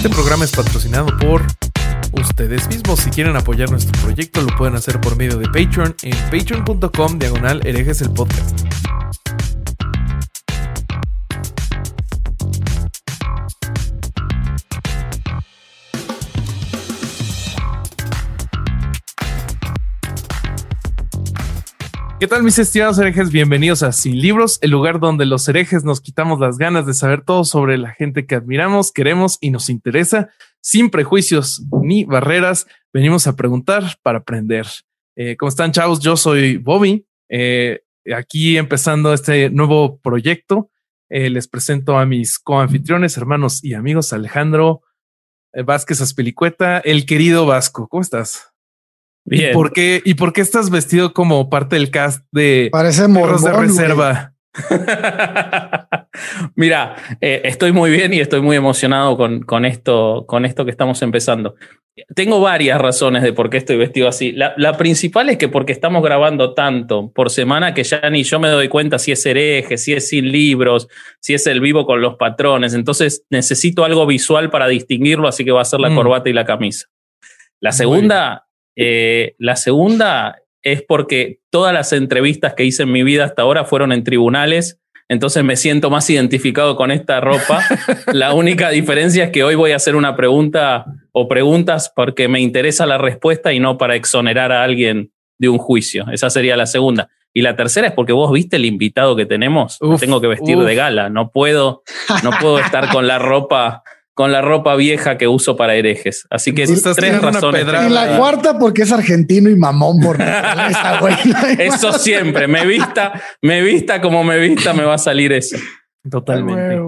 Este programa es patrocinado por ustedes mismos. Si quieren apoyar nuestro proyecto, lo pueden hacer por medio de Patreon en patreon.com diagonal el podcast. ¿Qué tal mis estimados herejes? Bienvenidos a Sin Libros, el lugar donde los herejes nos quitamos las ganas de saber todo sobre la gente que admiramos, queremos y nos interesa, sin prejuicios ni barreras. Venimos a preguntar para aprender. Eh, ¿Cómo están chavos? Yo soy Bobby, eh, aquí empezando este nuevo proyecto. Eh, les presento a mis coanfitriones, hermanos y amigos Alejandro Vázquez Aspelicueta, el querido Vasco. ¿Cómo estás? ¿Y por qué, y por qué estás vestido como parte del cast de Parece mormón, de reserva? Mira, eh, estoy muy bien y estoy muy emocionado con, con, esto, con esto que estamos empezando. Tengo varias razones de por qué estoy vestido así. La, la, principal es que porque estamos grabando tanto por semana que ya ni yo me doy cuenta si es hereje, si es sin libros, si es el vivo con los patrones. Entonces necesito algo visual para distinguirlo, así que va a ser la mm. corbata y la camisa. La segunda eh, la segunda es porque todas las entrevistas que hice en mi vida hasta ahora fueron en tribunales, entonces me siento más identificado con esta ropa. la única diferencia es que hoy voy a hacer una pregunta o preguntas porque me interesa la respuesta y no para exonerar a alguien de un juicio. Esa sería la segunda. Y la tercera es porque vos viste el invitado que tenemos. tengo que vestir de gala. No puedo, no puedo estar con la ropa con la ropa vieja que uso para herejes. Así que estas tres razones. Y la cuarta porque es argentino y mamón por Eso siempre, me vista, me vista como me vista, me va a salir eso. Totalmente.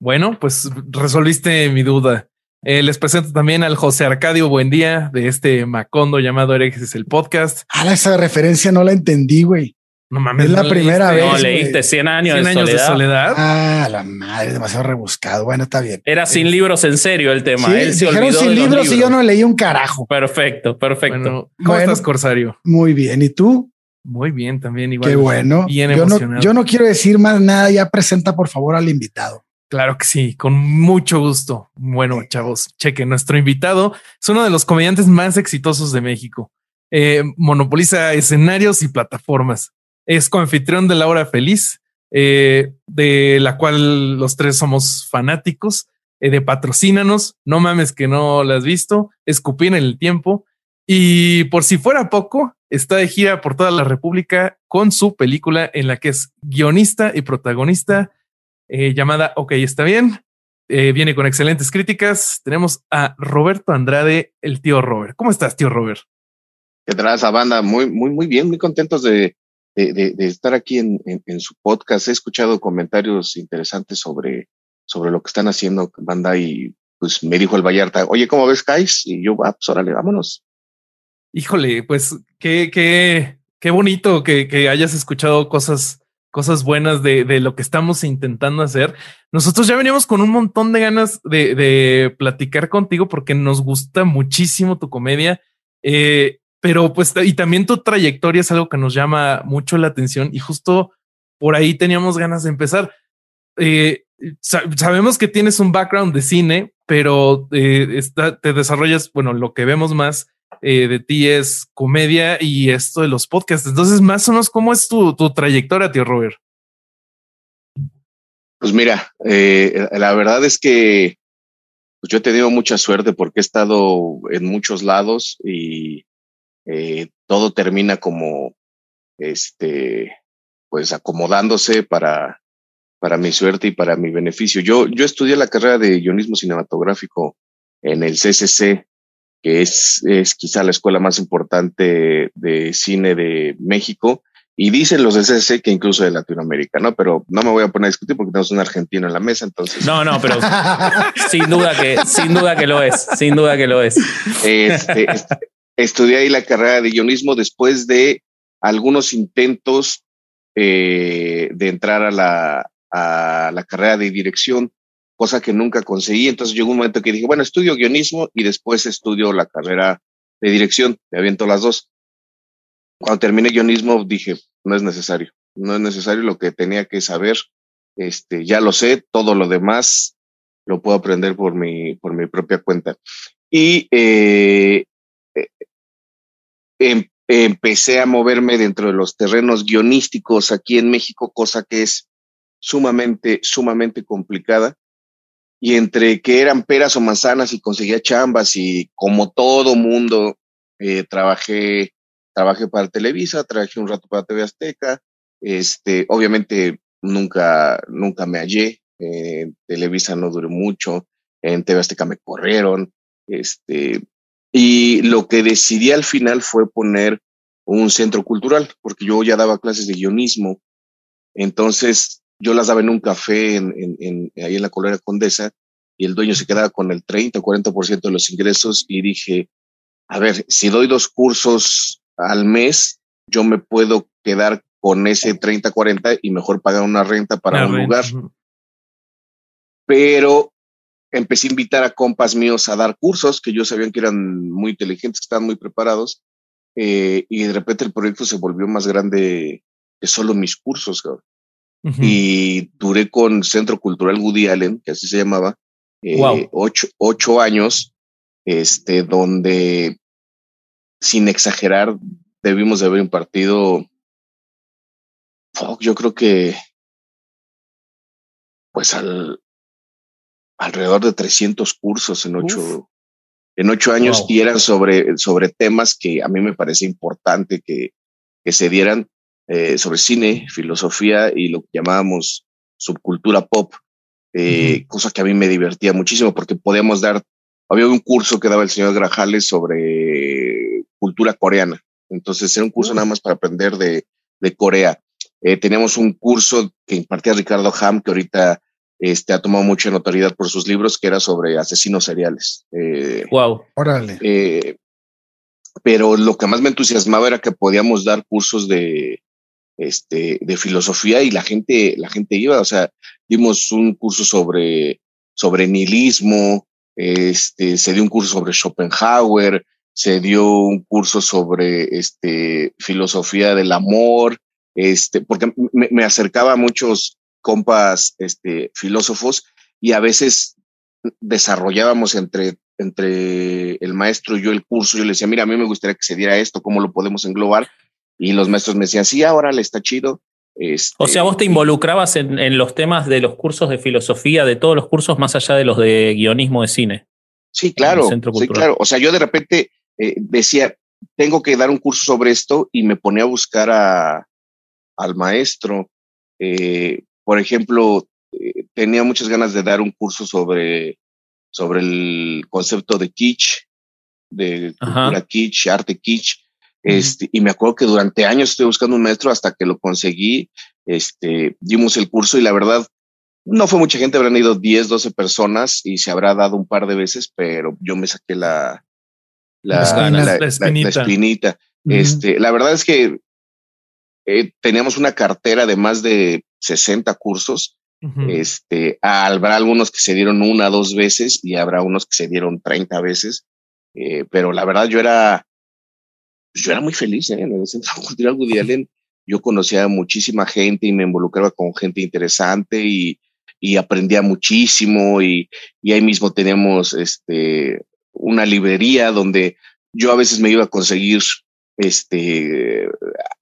Bueno, pues resolviste mi duda. Eh, les presento también al José Arcadio Buen Día de este Macondo llamado Herejes el podcast. Ah, esa referencia no la entendí, güey. No mames. Es la primera vez. No, leíste 100 años, 100 años de, soledad. Ah, la madre, demasiado rebuscado. Bueno, está bien. Era sin libros en serio el tema. Sí, Él se dijeron sin libros, y yo no leí un carajo. Perfecto, perfecto. ¿Cómo estás, Corsario? Muy bien. ¿Y tú? Muy bien, también igual. Qué bueno. Bien yo No, yo no quiero decir más nada. Ya presenta, por favor, al invitado. Claro que sí, con mucho gusto. Bueno, chavos, cheque, nuestro invitado es uno de los comediantes más exitosos de México. Eh, monopoliza escenarios y plataformas es coanfitrión de La Hora Feliz, eh, de la cual los tres somos fanáticos, eh, de Patrocínanos, no mames que no la has visto, Escupí en el tiempo, y por si fuera poco, está de gira por toda la República con su película en la que es guionista y protagonista, eh, llamada Ok, está bien. viene con excelentes críticas. Tenemos a Roberto Andrade, el tío Robert. ¿Cómo estás, tío Robert? ¿Qué tal esa banda? Muy, muy, muy bien, muy contentos de, de, estar aquí en, en, su podcast. He escuchado comentarios interesantes sobre, sobre lo que están haciendo banda y pues me dijo el Vallarta, oye, ¿cómo ves, Kais? Y yo, ah, pues órale, vámonos. Híjole, pues qué, qué, qué bonito que, que hayas escuchado cosas, cosas buenas de, de, lo que estamos intentando hacer. Nosotros ya veníamos con un montón de ganas de, de platicar contigo porque nos gusta muchísimo tu comedia. Eh, pero pues y también tu trayectoria es algo que nos llama mucho la atención y justo por ahí teníamos ganas de empezar. Eh, sabemos que tienes un background de cine, pero eh, te desarrollas, bueno, lo que vemos más eh, de ti es comedia y esto de los podcasts. Entonces, más o menos, ¿cómo es tu, tu trayectoria, tío Robert? Pues mira, la verdad es que pues yo he tenido mucha suerte porque he estado en muchos lados y eh, todo termina como, este, pues acomodándose para, para mi suerte y para mi beneficio. Yo, yo estudié la carrera de guionismo cinematográfico en el CCC, que es, es quizá la escuela más importante de cine de México. y dicen los de CC que incluso de Latinoamérica, ¿no? Pero no me voy a poner a discutir porque tenemos un argentino en la mesa, entonces. No, no, pero sin duda que, sin duda que lo es, sin duda que lo es. Este, estudié ahí la carrera de guionismo después de algunos intentos eh, de entrar a la, a la carrera de dirección, cosa que nunca conseguí. Entonces llegó un momento que dije, bueno, estudio guionismo y después estudio la carrera de dirección. Me aviento las dos. Cuando terminé guionismo dije, no es necesario, no es necesario lo que tenía que saber. Este, ya lo sé, todo lo demás lo puedo aprender por mi, por mi propia cuenta. Y eh, eh em, empecé a moverme dentro de los terrenos guionísticos aquí en México, cosa que es sumamente, sumamente complicada. Y entre que eran peras o manzanas y conseguía chambas y como todo mundo, eh, trabajé, trabajé para Televisa, trabajé un rato para TV Azteca. Este, obviamente nunca, nunca me hallé. en Televisa no duré mucho. En TV Azteca me corrieron. Este, y lo que decidí al final fue poner un centro cultural, porque yo ya daba clases de guionismo. Entonces, yo las daba en un café en, en, ahí en la Colera Condesa y el dueño se quedaba con el 30 o 40% de los ingresos y dije, a ver, si doy dos cursos al mes, yo me puedo quedar con ese 30, 40 y mejor pagar una renta para un lugar. Pero empecé a invitar a compas míos a dar cursos que yo sabían que eran muy inteligentes, que estaban muy preparados. Eh, y de repente el proyecto se volvió más grande que solo mis cursos. Y duré con Centro Cultural Woody Allen, que así se llamaba, eh, ocho, ocho años, este, donde, sin exagerar, debimos de haber impartido, yo creo que, pues al, alrededor de 300 cursos en ocho, en ocho años y eran sobre, sobre temas que a mí me parece importante que, que se dieran eh, sobre cine, filosofía y lo que llamábamos subcultura pop, eh, cosa que a mí me divertía muchísimo porque podíamos dar, había un curso que daba el señor Grajales sobre cultura coreana, entonces era un curso nada más para aprender de, de Corea. Eh, teníamos un curso que impartía Ricardo Ham, que ahorita este, ha tomado mucha notoriedad por sus libros, que era sobre asesinos seriales. wow. Eh, Órale. Eh, pero lo que más me entusiasmaba era que podíamos dar cursos de, este, de filosofía y la gente, la gente iba, o sea, dimos un curso sobre, sobre nihilismo, este, se dio un curso sobre Schopenhauer, se dio un curso sobre este, filosofía del amor, este, porque me, me acercaba a muchos compas este, filósofos y a veces desarrollábamos entre, entre el maestro y yo el curso. Yo le decía, mira, a mí me gustaría que se diera esto, ¿cómo lo podemos englobar? Y los maestros me decían, sí, ahora le está chido. Este, o sea, vos te involucrabas en, en, los temas de los cursos de filosofía, de todos los cursos más allá de los de guionismo de cine. Sí, claro. Sí, claro. O sea, yo de repente eh, decía, tengo que dar un curso sobre esto y me ponía a buscar a, al maestro. Eh, por ejemplo, eh, tenía muchas ganas de dar un curso sobre, sobre el concepto de kitsch, de cultura kitsch, arte kitsch. Este, y me acuerdo que durante años estuve buscando un maestro hasta que lo conseguí. Este, dimos el curso y la verdad, no fue mucha gente, habrán ido 10, 12 personas y se habrá dado un par de veces, pero yo me saqué la, la, la, la espinita. Este, la verdad es que eh, teníamos una cartera de más de 60 cursos. Este, habrá algunos que se dieron una, dos veces y habrá unos que se dieron 30 veces. Eh, pero la verdad yo era, yo era muy feliz ¿eh? en el Centro Cultural Woody. Yo conocía a muchísima gente y me involucraba con gente interesante y, y aprendía muchísimo y, y ahí mismo teníamos este, una librería donde yo a veces me iba a conseguir este,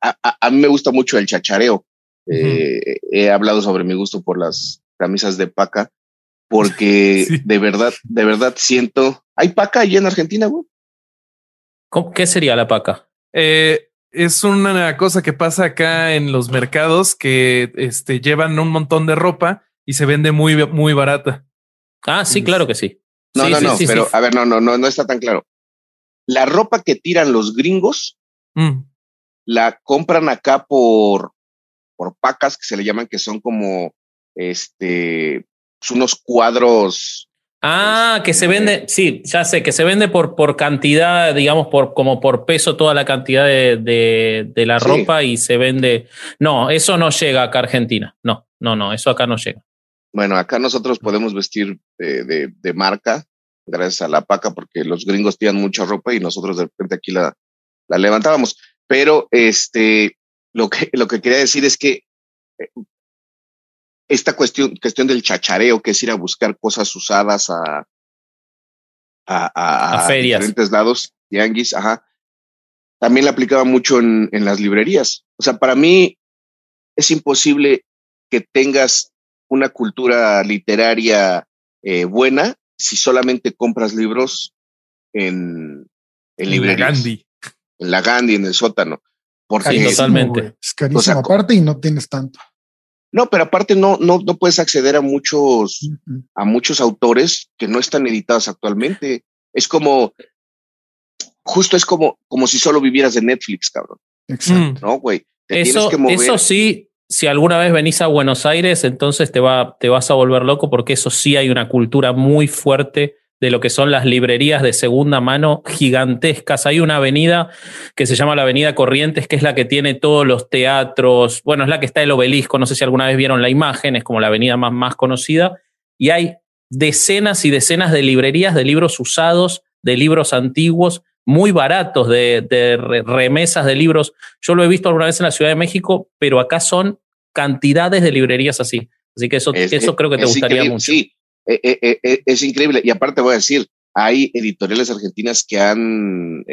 a, a, mí me gusta mucho el chachareo. Eh, he hablado sobre mi gusto por las camisas de paca, porque de verdad, de verdad siento. ¿Hay paca ahí en Argentina, güey? ¿Qué sería la paca? Eh, es una cosa que pasa acá en los mercados que este, llevan un montón de ropa y se vende muy, muy barata. Ah, sí, claro que sí. No, no, no, pero a ver, no, no, no, no está tan claro. La ropa que tiran los gringos mm la compran acá por, por pacas, que se le llaman, que son como este, pues, unos cuadros. Ah, que se vende, sí, ya sé, que se vende por, por cantidad, digamos, por, como por peso toda la cantidad de, de, la ropa y se vende. No, eso no llega acá a Argentina. No, no, no, eso acá no llega. Bueno, acá nosotros podemos vestir de, de, marca, gracias a la paca, porque los gringos tiran mucha ropa y nosotros de repente aquí la, la levantábamos. Pero este, lo que, lo que quería decir es que eh, esta cuestión, cuestión del chachareo, que es ir a buscar cosas usadas a, a, a, diferentes lados, tianguis, ajá, también la aplicaba mucho en, en, las librerías. O sea, para mí es imposible que tengas una cultura literaria eh, buena si solamente compras libros en, en librerías. Gandhi. En la Gandhi, en el sótano. Porque totalmente. Es carísimo aparte y no tienes tanto. No, pero aparte no, no, no puedes acceder a muchos, a muchos autores que no están editados actualmente. Es como, justo es como, como si solo vivieras de Netflix, cabrón. Exacto. No, güey. Eso, eso sí, si alguna vez venís a Buenos Aires, entonces te, va, te vas a volver loco porque eso sí hay una cultura muy fuerte de lo que son las librerías de segunda mano gigantescas. Hay una avenida que se llama la Avenida Corrientes, que es la que tiene todos los teatros, bueno, es la que está el obelisco, no sé si alguna vez vieron la imagen, es como la avenida más, más conocida, y hay decenas y decenas de librerías de libros usados, de libros antiguos, muy baratos, de, de remesas de libros. Yo lo he visto alguna vez en la Ciudad de México, pero acá son cantidades de librerías así. Así que eso, eso creo que te gustaría mucho. Sí, eh, eh, eh, es increíble. Y aparte voy a decir, hay editoriales argentinas que han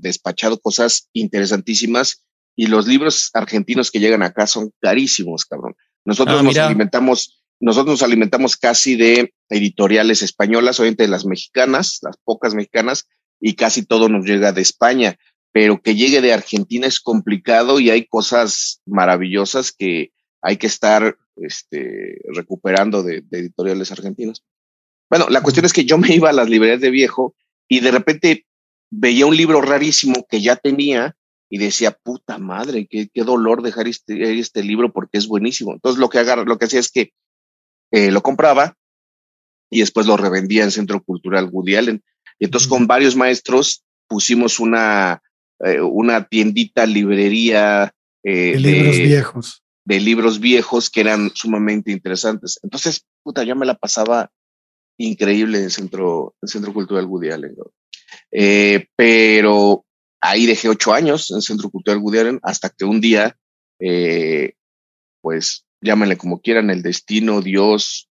despachado cosas interesantísimas y los libros argentinos que llegan acá son carísimos, cabrón. Nosotros ah, nos alimentamos, nosotros nos alimentamos casi de editoriales españolas, obviamente de las mexicanas, las pocas mexicanas, y casi todo nos llega de España, pero que llegue de Argentina es complicado y hay cosas maravillosas que hay que estar este, recuperando de, editoriales argentinas. Bueno, la cuestión es que yo me iba a las librerías de viejo y de repente veía un libro rarísimo que ya tenía y decía, puta madre, qué, qué dolor dejar este, este, libro porque es buenísimo. Entonces lo que, agarra, lo que hacía es que eh, lo compraba y después lo revendía en Centro Cultural Woody Allen. Y entonces con varios maestros pusimos una, eh, una tiendita, librería. Eh, de libros viejos de libros viejos que eran sumamente interesantes. Entonces, puta, yo me la pasaba increíble en el Centro, el Centro Cultural Woody Allen. Eh, pero ahí dejé ocho años en el Centro Cultural Woody Allen hasta que un día, eh, pues llámenle como quieran, el destino, Dios,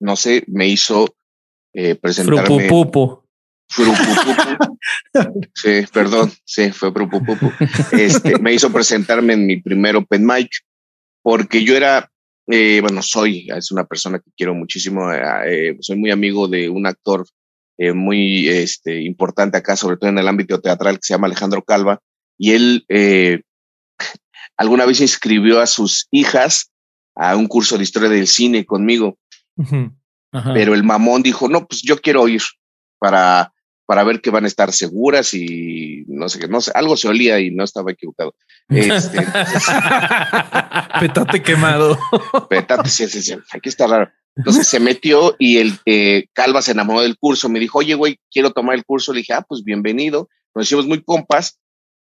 no sé, me hizo eh, presentarme. Frupupupu. sí, perdón, sí, fue Frupupupu. Este, me hizo presentarme en mi primer open mic porque yo era, eh, bueno, soy, es una persona que quiero muchísimo, eh, eh, soy muy amigo de un actor muy este, importante acá, sobre todo en el ámbito teatral, que se llama Alejandro Calva, y él alguna vez inscribió a sus hijas a un curso de historia del cine conmigo. Pero el mamón dijo, no, pues yo quiero ir para para ver que van a estar seguras y no sé qué, no sé, algo se olía y no estaba equivocado. Este, Petate quemado. Petate, sí, sí, sí, aquí está raro. Entonces se metió y el eh, Calva se enamoró del curso. Me dijo, oye, güey, quiero tomar el curso. Le dije, ah, pues bienvenido. Nos hicimos muy compas.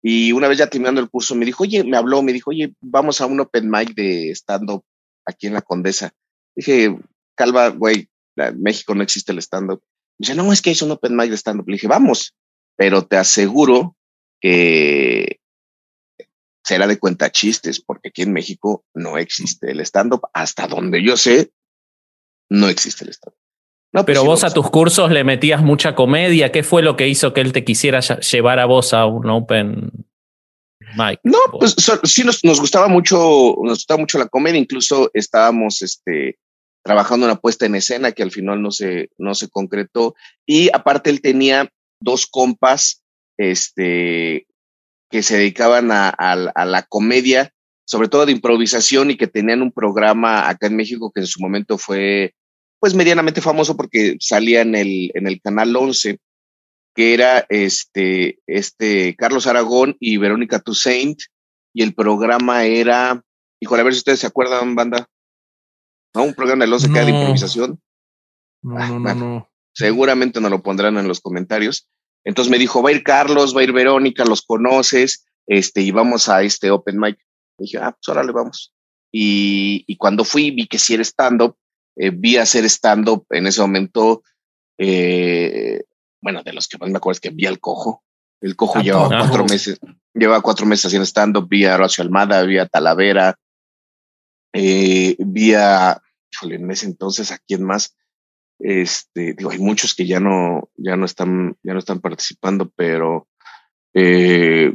Y una vez ya terminando el curso, me dijo, oye, me habló, me dijo, oye, vamos a un open mic de stand-up aquí en la Condesa. Dije, Calva, güey, en México no existe el stand-up dice, no, es que es un open mic de stand-up. Le dije, vamos, pero te aseguro que será de cuenta chistes, porque aquí en México no existe el stand-up. Hasta donde yo sé, no existe el stand-up. No, pues pero vos a tus cursos le metías mucha comedia. ¿Qué fue lo que hizo que él te quisiera llevar a vos a un open mic? No, pues sí nos, nos, gustaba mucho, nos gustaba mucho la comedia. Incluso estábamos, este, trabajando una puesta en escena que al final no se, no se concretó. Y aparte él tenía dos compas este, que se dedicaban a, a, la comedia, sobre todo de improvisación y que tenían un programa acá en México que en su momento fue pues medianamente famoso porque salía en el, en el canal 11 que era este, este Carlos Aragón y Verónica Toussaint, y el programa era, híjole, a ver si ustedes se acuerdan, banda. ¿No? Un programa de los de improvisación. No, ah, no, no, Seguramente nos lo pondrán en los comentarios. Entonces me dijo, va a ir Carlos, va a ir Verónica, los conoces, este, y vamos a este open mic. Y dije, ah, pues ahora le vamos. Y, y cuando fui, vi que si era stand-up, eh, vi hacer stand-up en ese momento, eh, bueno, de los que más me acuerdo es que vi al Cojo. El Cojo llevaba cuatro meses, llevaba cuatro meses haciendo stand-up, vi a Horacio Almada, vi a Talavera, eh, vi a, híjole, en ese entonces, ¿a quién más? Este, digo, hay muchos que ya no, ya no están, ya no están participando, pero eh,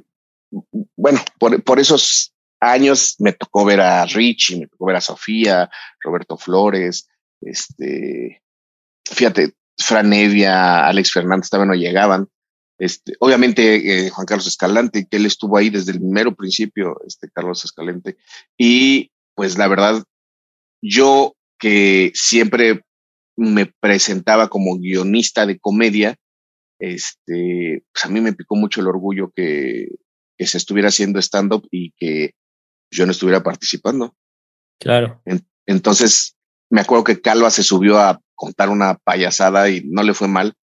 bueno, por, por esos años me tocó ver a Richie, me tocó ver a Sofía, Roberto Flores, este, fíjate, Fran Evia, Alex Fernández también no llegaban. Este, obviamente eh, Juan Carlos Escalante, que él estuvo ahí desde el primero principio, este Carlos Escalante. Y pues la verdad, yo que siempre me presentaba como guionista de comedia, este, pues a mí me picó mucho el orgullo que, que se estuviera haciendo stand-up y que yo no estuviera participando. Claro. entonces, me acuerdo que Calva se subió a contar una payasada y no le fue mal.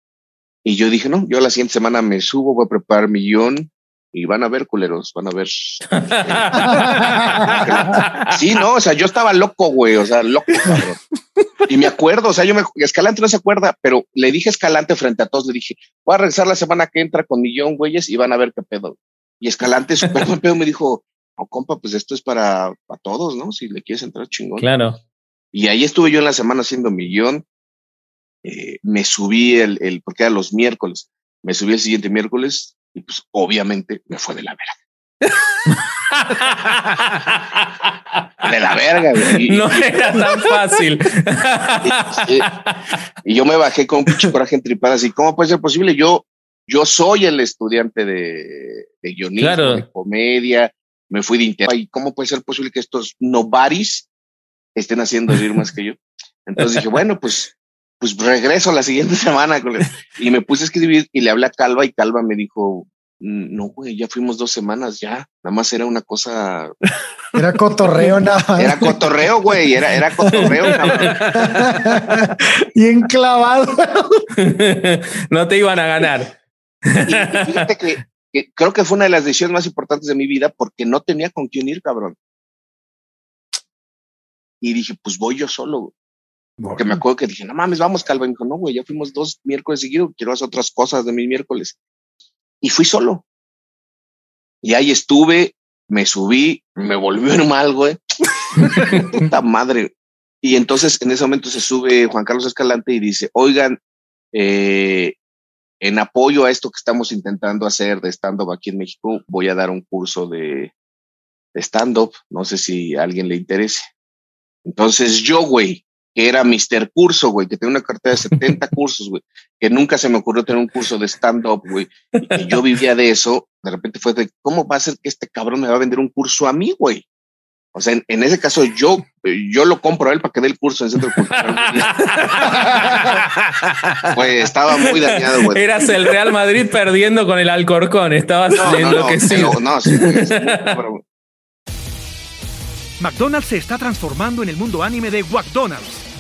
Y yo dije, no, yo la siguiente semana me subo, voy a preparar mi guion y van a ver, culeros, van a ver. sí, no, o sea, yo estaba loco, güey, o sea, loco, cabrón. Y me acuerdo, o sea, yo me, Escalante no se acuerda, pero le dije Escalante frente a todos, le dije, voy a regresar la semana que entra con mi guion, güeyes, y van a ver qué pedo. Y Escalante, súper buen pedo, me dijo, no, compa, pues esto es para, para todos, ¿no? Si le quieres entrar chingón. Claro. Y ahí estuve yo en la semana haciendo mi guion. Eh, me subí el, el, porque era los miércoles, me subí el siguiente miércoles y pues obviamente me fue de la verga. de la verga, güey. no era tan fácil. y, yo me bajé con un pinche coraje entripada, así, ¿cómo puede ser posible? Yo, yo soy el estudiante de, de guionismo, de comedia, me fui de internet. ¿Y cómo puede ser posible que estos novaris estén haciendo reír más que yo? Entonces dije, bueno, pues pues regreso la siguiente semana. Y me puse a escribir y le hablé a Calva y Calva me dijo, no, güey, ya fuimos dos semanas, ya, nada más era una cosa. Era cotorreo, nada Era cotorreo, güey, era, era cotorreo. y enclavado. no te iban a ganar. fíjate que, que, creo que fue una de las decisiones más importantes de mi vida porque no tenía con quién ir, cabrón. Y dije, pues voy yo solo. Porque me acuerdo que dije, no mames, vamos, Calva. Y me dijo, no, güey, ya fuimos dos miércoles seguidos, quiero hacer otras cosas de mi miércoles. Y fui solo. Y ahí estuve, me subí, me volvió mal, güey. Puta madre. Y entonces en ese momento se sube Juan Carlos Escalante y dice, oigan, eh, en apoyo a esto que estamos intentando hacer de stand-up aquí en México, voy a dar un curso de, de stand-up. No sé si a alguien le interese. Entonces yo, güey, que era Mr. Curso, güey, que tenía una cartera de 70 cursos, güey, que nunca se me ocurrió tener un curso de stand-up, güey, y yo vivía de eso, de repente fue de, ¿cómo va a ser que este cabrón me va a vender un curso a mí, güey? O sea, en, ese caso yo, yo lo compro a él para que dé el curso en el Centro Cultural. Güey, estaba muy dañado, güey. Eras el Real Madrid perdiendo con el Alcorcón, estabas no, enloquecido. No, no, sí, McDonald's se está transformando en el mundo anime de McDonald's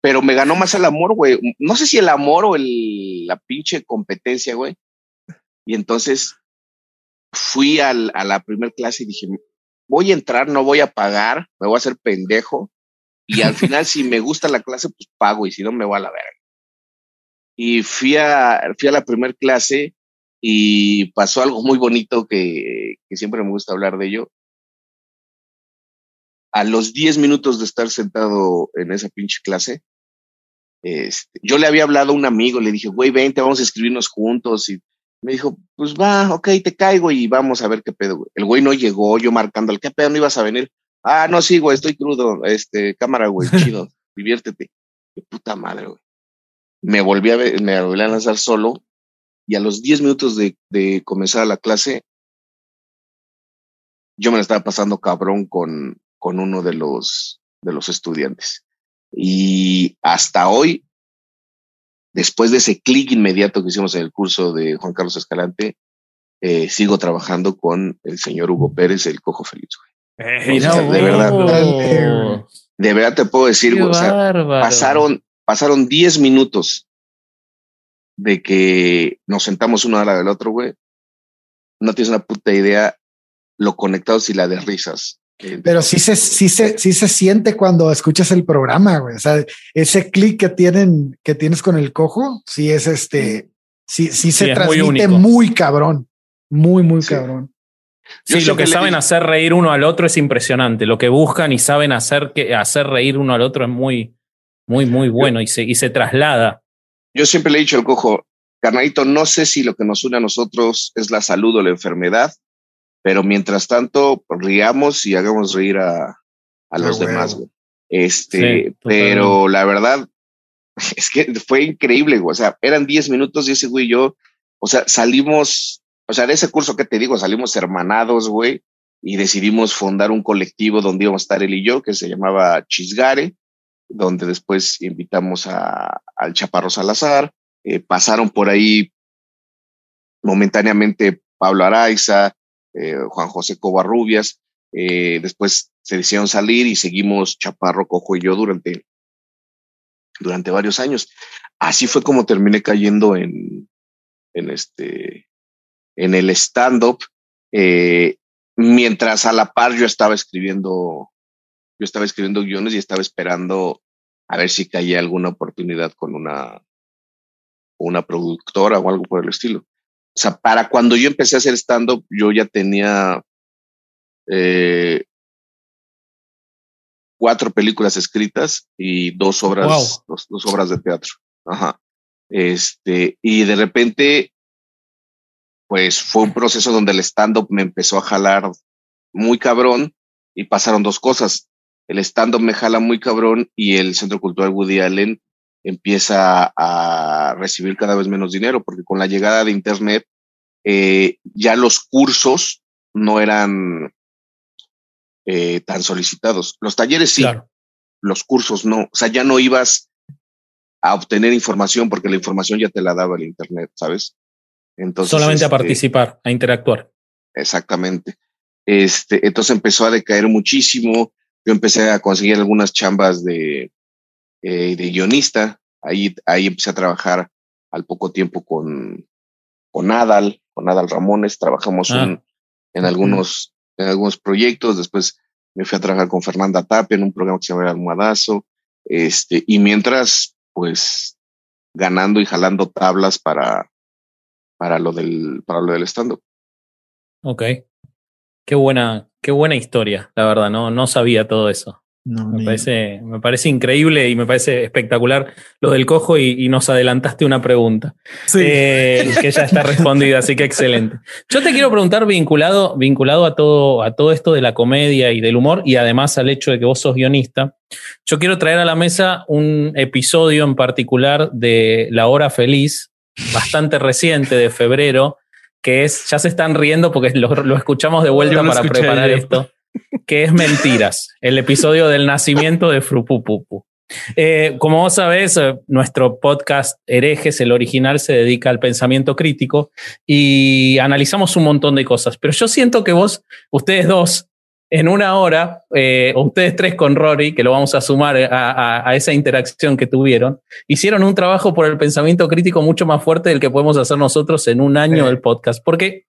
pero me ganó más el amor, güey. No sé si el amor o el, la pinche competencia, güey. Y entonces fui al, a la primera clase y dije, voy a entrar, no voy a pagar, me voy a hacer pendejo. Y al final, si me gusta la clase, pues pago y si no, me voy a la verga. Y fui a, fui a la primera clase y pasó algo muy bonito que, que siempre me gusta hablar de ello a los 10 minutos de estar sentado en esa pinche clase, este, yo le había hablado a un amigo, le dije, güey, vente, vamos a escribirnos juntos. Y Me dijo, pues va, ok, te caigo y vamos a ver qué pedo, güey. El güey no llegó, yo marcando, ¿qué pedo no ibas a venir? Ah, no, sí, güey, estoy crudo. Este, cámara, güey, chido, diviértete. Qué puta madre, güey. Me volví a ver, me volví a lanzar solo y a los 10 minutos de, de comenzar la clase, yo me la estaba pasando cabrón con, con uno de los, de los estudiantes. Y hasta hoy, después de ese clic inmediato que hicimos en el curso de Juan Carlos Escalante, eh, sigo trabajando con el señor Hugo Pérez, el cojo feliz. Eh, de verdad. De verdad te puedo decir, güey, o sea, pasaron, pasaron 10 minutos de que nos sentamos uno a la del otro, güey. No tienes una puta idea lo conectados y la de risas. Pero sí se, sí se, sí se siente cuando escuchas el programa, güey. O sea, ese clic que tienen, que tienes con el cojo, sí es este, sí, sí se transmite muy, cabrón. Muy, muy cabrón. Sí, lo que saben hacer reír uno al otro es impresionante. Lo que buscan y saben hacer que hacer reír uno al otro es muy, muy, muy bueno y se, y se traslada. Yo siempre le he dicho al cojo, carnalito, no sé si lo que nos une a nosotros es la salud o la enfermedad, pero mientras tanto, riamos y hagamos reír a, a los demás, güey. Este, pero la verdad es que fue increíble, güey. O sea, eran 10 minutos y ese güey y yo, o sea, salimos, o sea, de ese curso que te digo, salimos hermanados, güey, y decidimos fundar un colectivo donde íbamos a estar él y yo, que se llamaba Chisgare, donde después invitamos a, al Chaparro Salazar, eh, pasaron por ahí momentáneamente Pablo Araiza, eh, Juan José Covarrubias, eh, después se decidieron salir y seguimos Chaparro, Cojo y yo durante, durante varios años. Así fue como terminé cayendo en, en este, en el stand-up, eh, mientras a la par yo estaba escribiendo, yo estaba escribiendo guiones y estaba esperando a ver si caía alguna oportunidad con una, una productora o algo por el estilo. O sea, para cuando yo empecé a hacer stand-up, yo ya tenía eh, cuatro películas escritas y dos obras, dos, obras de teatro. Ajá. Este, y de repente, pues fue un proceso donde el stand-up me empezó a jalar muy cabrón y pasaron dos cosas. El stand-up me jala muy cabrón y el Centro Cultural Woody Allen empieza a recibir cada vez menos dinero, porque con la llegada de Internet eh, ya los cursos no eran eh, tan solicitados. Los talleres sí, los cursos no. O sea, ya no ibas a obtener información porque la información ya te la daba el Internet, ¿sabes? Entonces, Solamente a este participar, a interactuar. Exactamente. Este, entonces empezó a decaer muchísimo. Yo empecé a conseguir algunas chambas de, eh, de guionista. Ahí, ahí empecé a trabajar al poco tiempo con, con Adal, con Adal Ramones. Trabajamos ah. en, algunos, en algunos proyectos. Después me fui a trabajar con Fernanda Tapia en un programa que se llama Almohadazo. Este, y mientras, pues, ganando y jalando tablas para, para lo del, para lo del stand-up. Ok. Qué buena, qué buena historia, la verdad, no, no sabía todo eso me, parece, me parece increíble y me parece espectacular lo del cojo y, nos adelantaste una pregunta eh, que ya está respondida, así que excelente. Yo te quiero preguntar vinculado, vinculado a, todo, a todo esto de la comedia y del humor y además al hecho de que vos sos guionista. Yo quiero traer a la mesa un episodio en particular de La Hora Feliz, bastante reciente de febrero, que es, ya se están riendo porque lo, escuchamos de vuelta para preparar esto que es Mentiras, el episodio del nacimiento de Frupupupu. Eh, como vos sabés, eh, nuestro podcast Herejes, el original, se dedica al pensamiento crítico y analizamos un montón de cosas. Pero yo siento que vos, ustedes dos, en una hora, eh, o ustedes tres con Rory, que lo vamos a sumar a, a, esa interacción que tuvieron, hicieron un trabajo por el pensamiento crítico mucho más fuerte del que podemos hacer nosotros en un año del podcast. Porque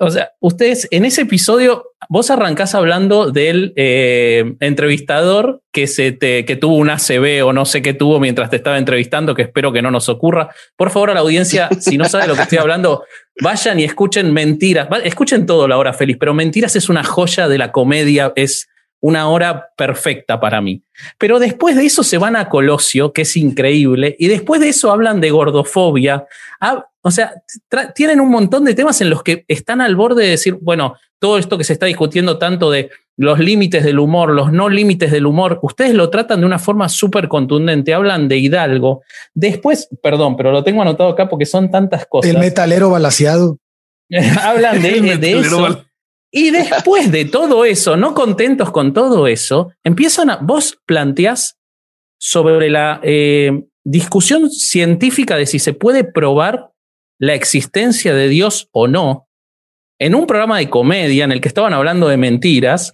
o sea, ustedes en ese episodio, vos arrancás hablando del eh, entrevistador que, se te, que tuvo un ACB o no sé qué tuvo mientras te estaba entrevistando, que espero que no nos ocurra. Por favor, a la audiencia, si no sabe lo que estoy hablando, vayan y escuchen Mentiras. Escuchen todo la hora feliz, pero Mentiras es una joya de la comedia, es una hora perfecta para mí. Pero después de eso se van a Colosio, que es increíble, y después de eso hablan de gordofobia, O sea, tienen un montón de temas en los que están al borde de decir, bueno, todo esto que se está discutiendo tanto de los límites del humor, los no límites del humor, ustedes lo tratan de una forma súper contundente, hablan de Hidalgo. Después, perdón, pero lo tengo anotado acá porque son tantas cosas. El metalero balaseado. hablan de, de eso. Y después de todo eso, no contentos con todo eso, empiezan a, vos planteás sobre la eh, discusión científica de si se puede probar la existencia de Dios o no, en un programa de comedia en el que estaban hablando de mentiras,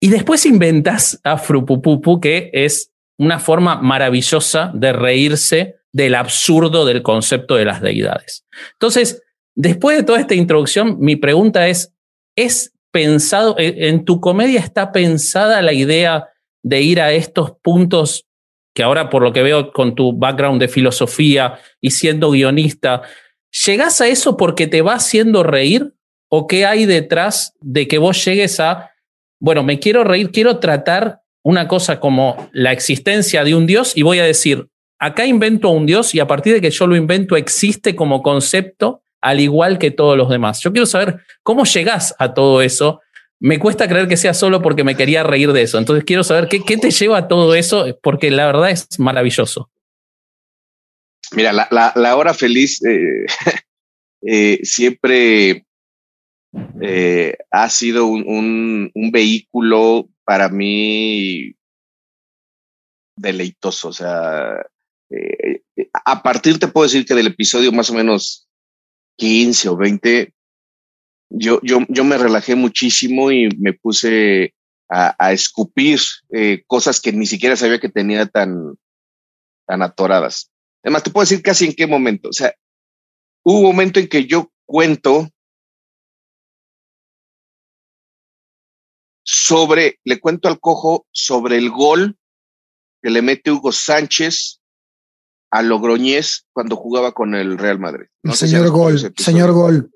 y después inventas a Frupupupu, que es una forma maravillosa de reírse del absurdo del concepto de las deidades. Entonces, después de toda esta introducción, mi pregunta es, ¿es pensado, e, en tu comedia está pensada la idea de ir a estos puntos que ahora por lo que veo con tu background de filosofía y siendo guionista, ¿llegás a eso porque te va haciendo reír? ¿O qué hay detrás de que vos llegues a, bueno, me quiero reír, quiero tratar una cosa como la existencia de un Dios y voy a decir, acá invento un Dios y a partir de que yo lo invento existe como concepto al igual que todos los demás. Yo quiero saber cómo llegás a todo eso. Me cuesta creer que sea solo porque me quería reír de eso. Entonces quiero saber qué, qué te lleva a todo eso, porque la verdad es maravilloso. Mira, la, hora feliz eh, eh, siempre eh, ha sido un, vehículo para mí deleitoso. O sea, a partir te puedo decir que del episodio más o menos 15 o 20, yo, yo, yo me relajé muchísimo y me puse a, escupir eh, cosas que ni siquiera sabía que tenía tan, tan atoradas. Además, te puedo decir casi en qué momento. O sea, hubo un momento en que yo cuento sobre, le cuento al cojo sobre el gol que le mete Hugo Sánchez a Logroñés cuando jugaba con el Real Madrid. No señor Gol, señor Gol.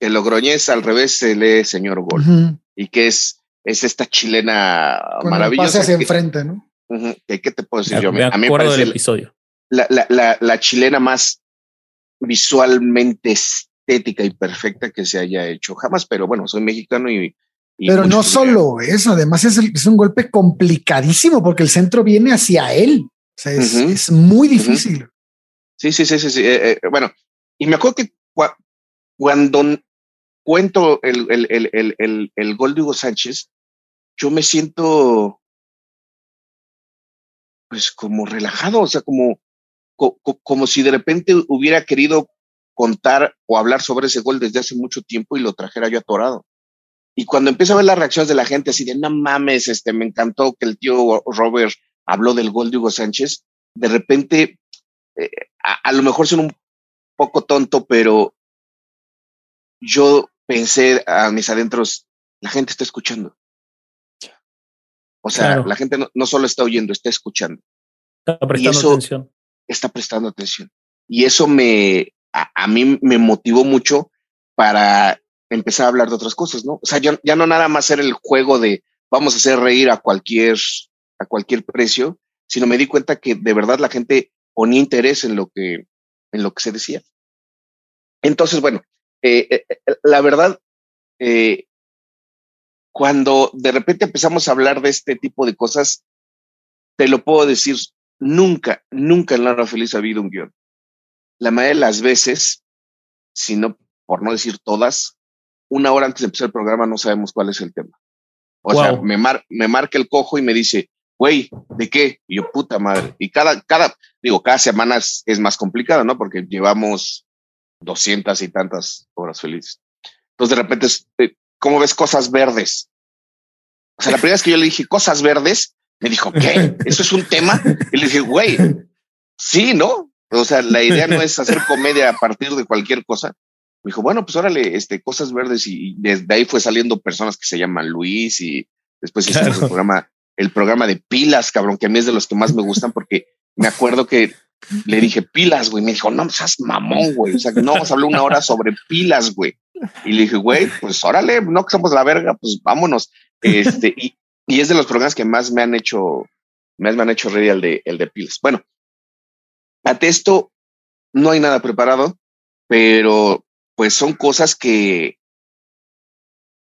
El Logroñés al revés se lee señor Gol. Y que es, es esta chilena maravillosa. hacia enfrente, ¿no? ¿Qué, te puedo decir yo? Me a mí me parece episodio. La, la, la, la, chilena más visualmente estética y perfecta que se haya hecho jamás, pero bueno, soy mexicano y. pero no solo eso, además es, es un golpe complicadísimo porque el centro viene hacia él es, muy difícil. Sí, sí, sí, sí. sí. Eh, eh, bueno, y me acuerdo que cuando cuento el, el, el, el, el gol de Hugo Sánchez, yo me siento pues como relajado, o sea, como, como si de repente hubiera querido contar o hablar sobre ese gol desde hace mucho tiempo y lo trajera yo atorado. Y cuando empiezo a ver las reacciones de la gente así de, no mames, este, me encantó que el tío Robert habló del gol de Hugo Sánchez, de repente, eh, a, lo mejor son un poco tonto, pero yo pensé a mis adentros, la gente está escuchando. O sea, la gente no, solo está oyendo, está escuchando. Está prestando atención. Está prestando atención. Y eso me, a, mí me motivó mucho para empezar a hablar de otras cosas, ¿no? O sea, ya no nada más era el juego de vamos a hacer reír a cualquier a cualquier precio, sino me di cuenta que de verdad la gente ponía interés en lo que, en lo que se decía. Entonces, bueno, eh, eh, eh, la verdad, cuando de repente empezamos a hablar de este tipo de cosas, te lo puedo decir, nunca, nunca en la feliz ha habido un guion. La mayoría de las veces, si no, por no decir todas, una hora antes de empezar el programa no sabemos cuál es el tema. O sea, me, me marca el cojo y me dice, güey, ¿de qué? Y yo, puta madre. Y cada, cada, digo, cada semana es, más complicado, ¿no? Porque llevamos doscientas y tantas horas felices. Entonces, de repente, eh, ¿cómo ves cosas verdes? O sea, la primera vez que yo le dije cosas verdes, me dijo, ¿qué? ¿Eso es un tema? Y le dije, güey, sí, ¿no? O sea, la idea no es hacer comedia a partir de cualquier cosa. Me dijo, bueno, pues órale, este, cosas verdes. Y desde ahí fue saliendo personas que se llaman Luis y después hicimos el programa el programa de pilas, cabrón, que a mí es de los que más me gustan porque me acuerdo que le dije pilas, güey. Me dijo, no seas mamón, güey. O sea, no vamos a hablar una hora sobre pilas, güey. Y le dije, güey, pues órale, no que somos la verga, pues vámonos. Este, y, y es de los programas que más me han hecho, más me han hecho reír el de, el de pilas. Bueno, ante esto no hay nada preparado, pero pues son cosas que,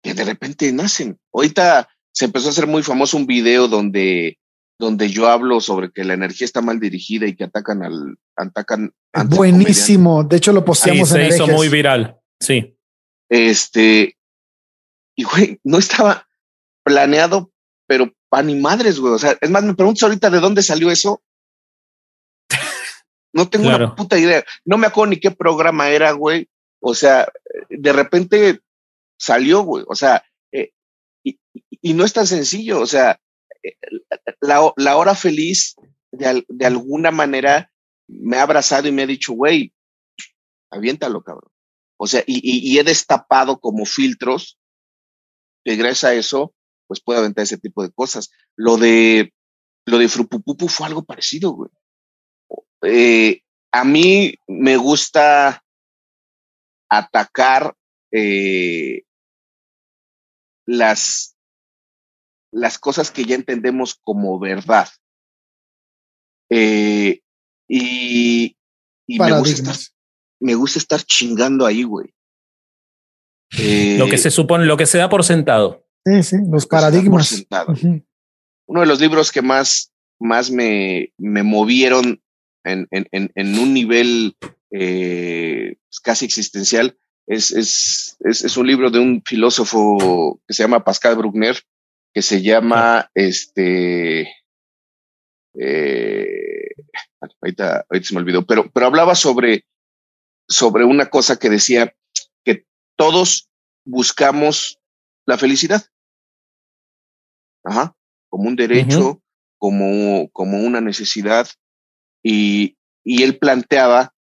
que de repente nacen. Ahorita se empezó a hacer muy famoso un video donde, donde yo hablo sobre que la energía está mal dirigida y que atacan al, atacan. Buenísimo. De hecho, lo posteamos se hizo muy viral. Sí. Este, y güey, no estaba planeado, pero pan ni madres, güey. O sea, es más, me preguntas ahorita de dónde salió eso. No tengo una puta idea. No me acuerdo ni qué programa era, güey. O sea, de repente salió, güey. O sea, eh, y, no es tan sencillo. O sea, eh, la, la hora feliz de, de, alguna manera me ha abrazado y me ha dicho, güey, aviéntalo, cabrón. O sea, y, y, he destapado como filtros que gracias a eso, pues puedo aventar ese tipo de cosas. Lo de, lo de Frupupupu fue algo parecido, güey. Eh, a mí me gusta atacar eh, las, las cosas que ya entendemos como verdad. Eh, y, me, gusta estar, me gusta estar chingando ahí, güey. lo que se supone, lo que se da por sentado. Sí, sí, los paradigmas. Uno de los libros que más, más me, me movieron en, en, en, un nivel eh, casi existencial es, es, es, un libro de un filósofo que se llama Pascal Bruckner, que se llama este. Eh, ahorita, ahorita se me olvidó, pero, pero hablaba sobre, sobre una cosa que decía que todos buscamos la felicidad. Ajá, como un derecho, como, como una necesidad. Y, y él planteaba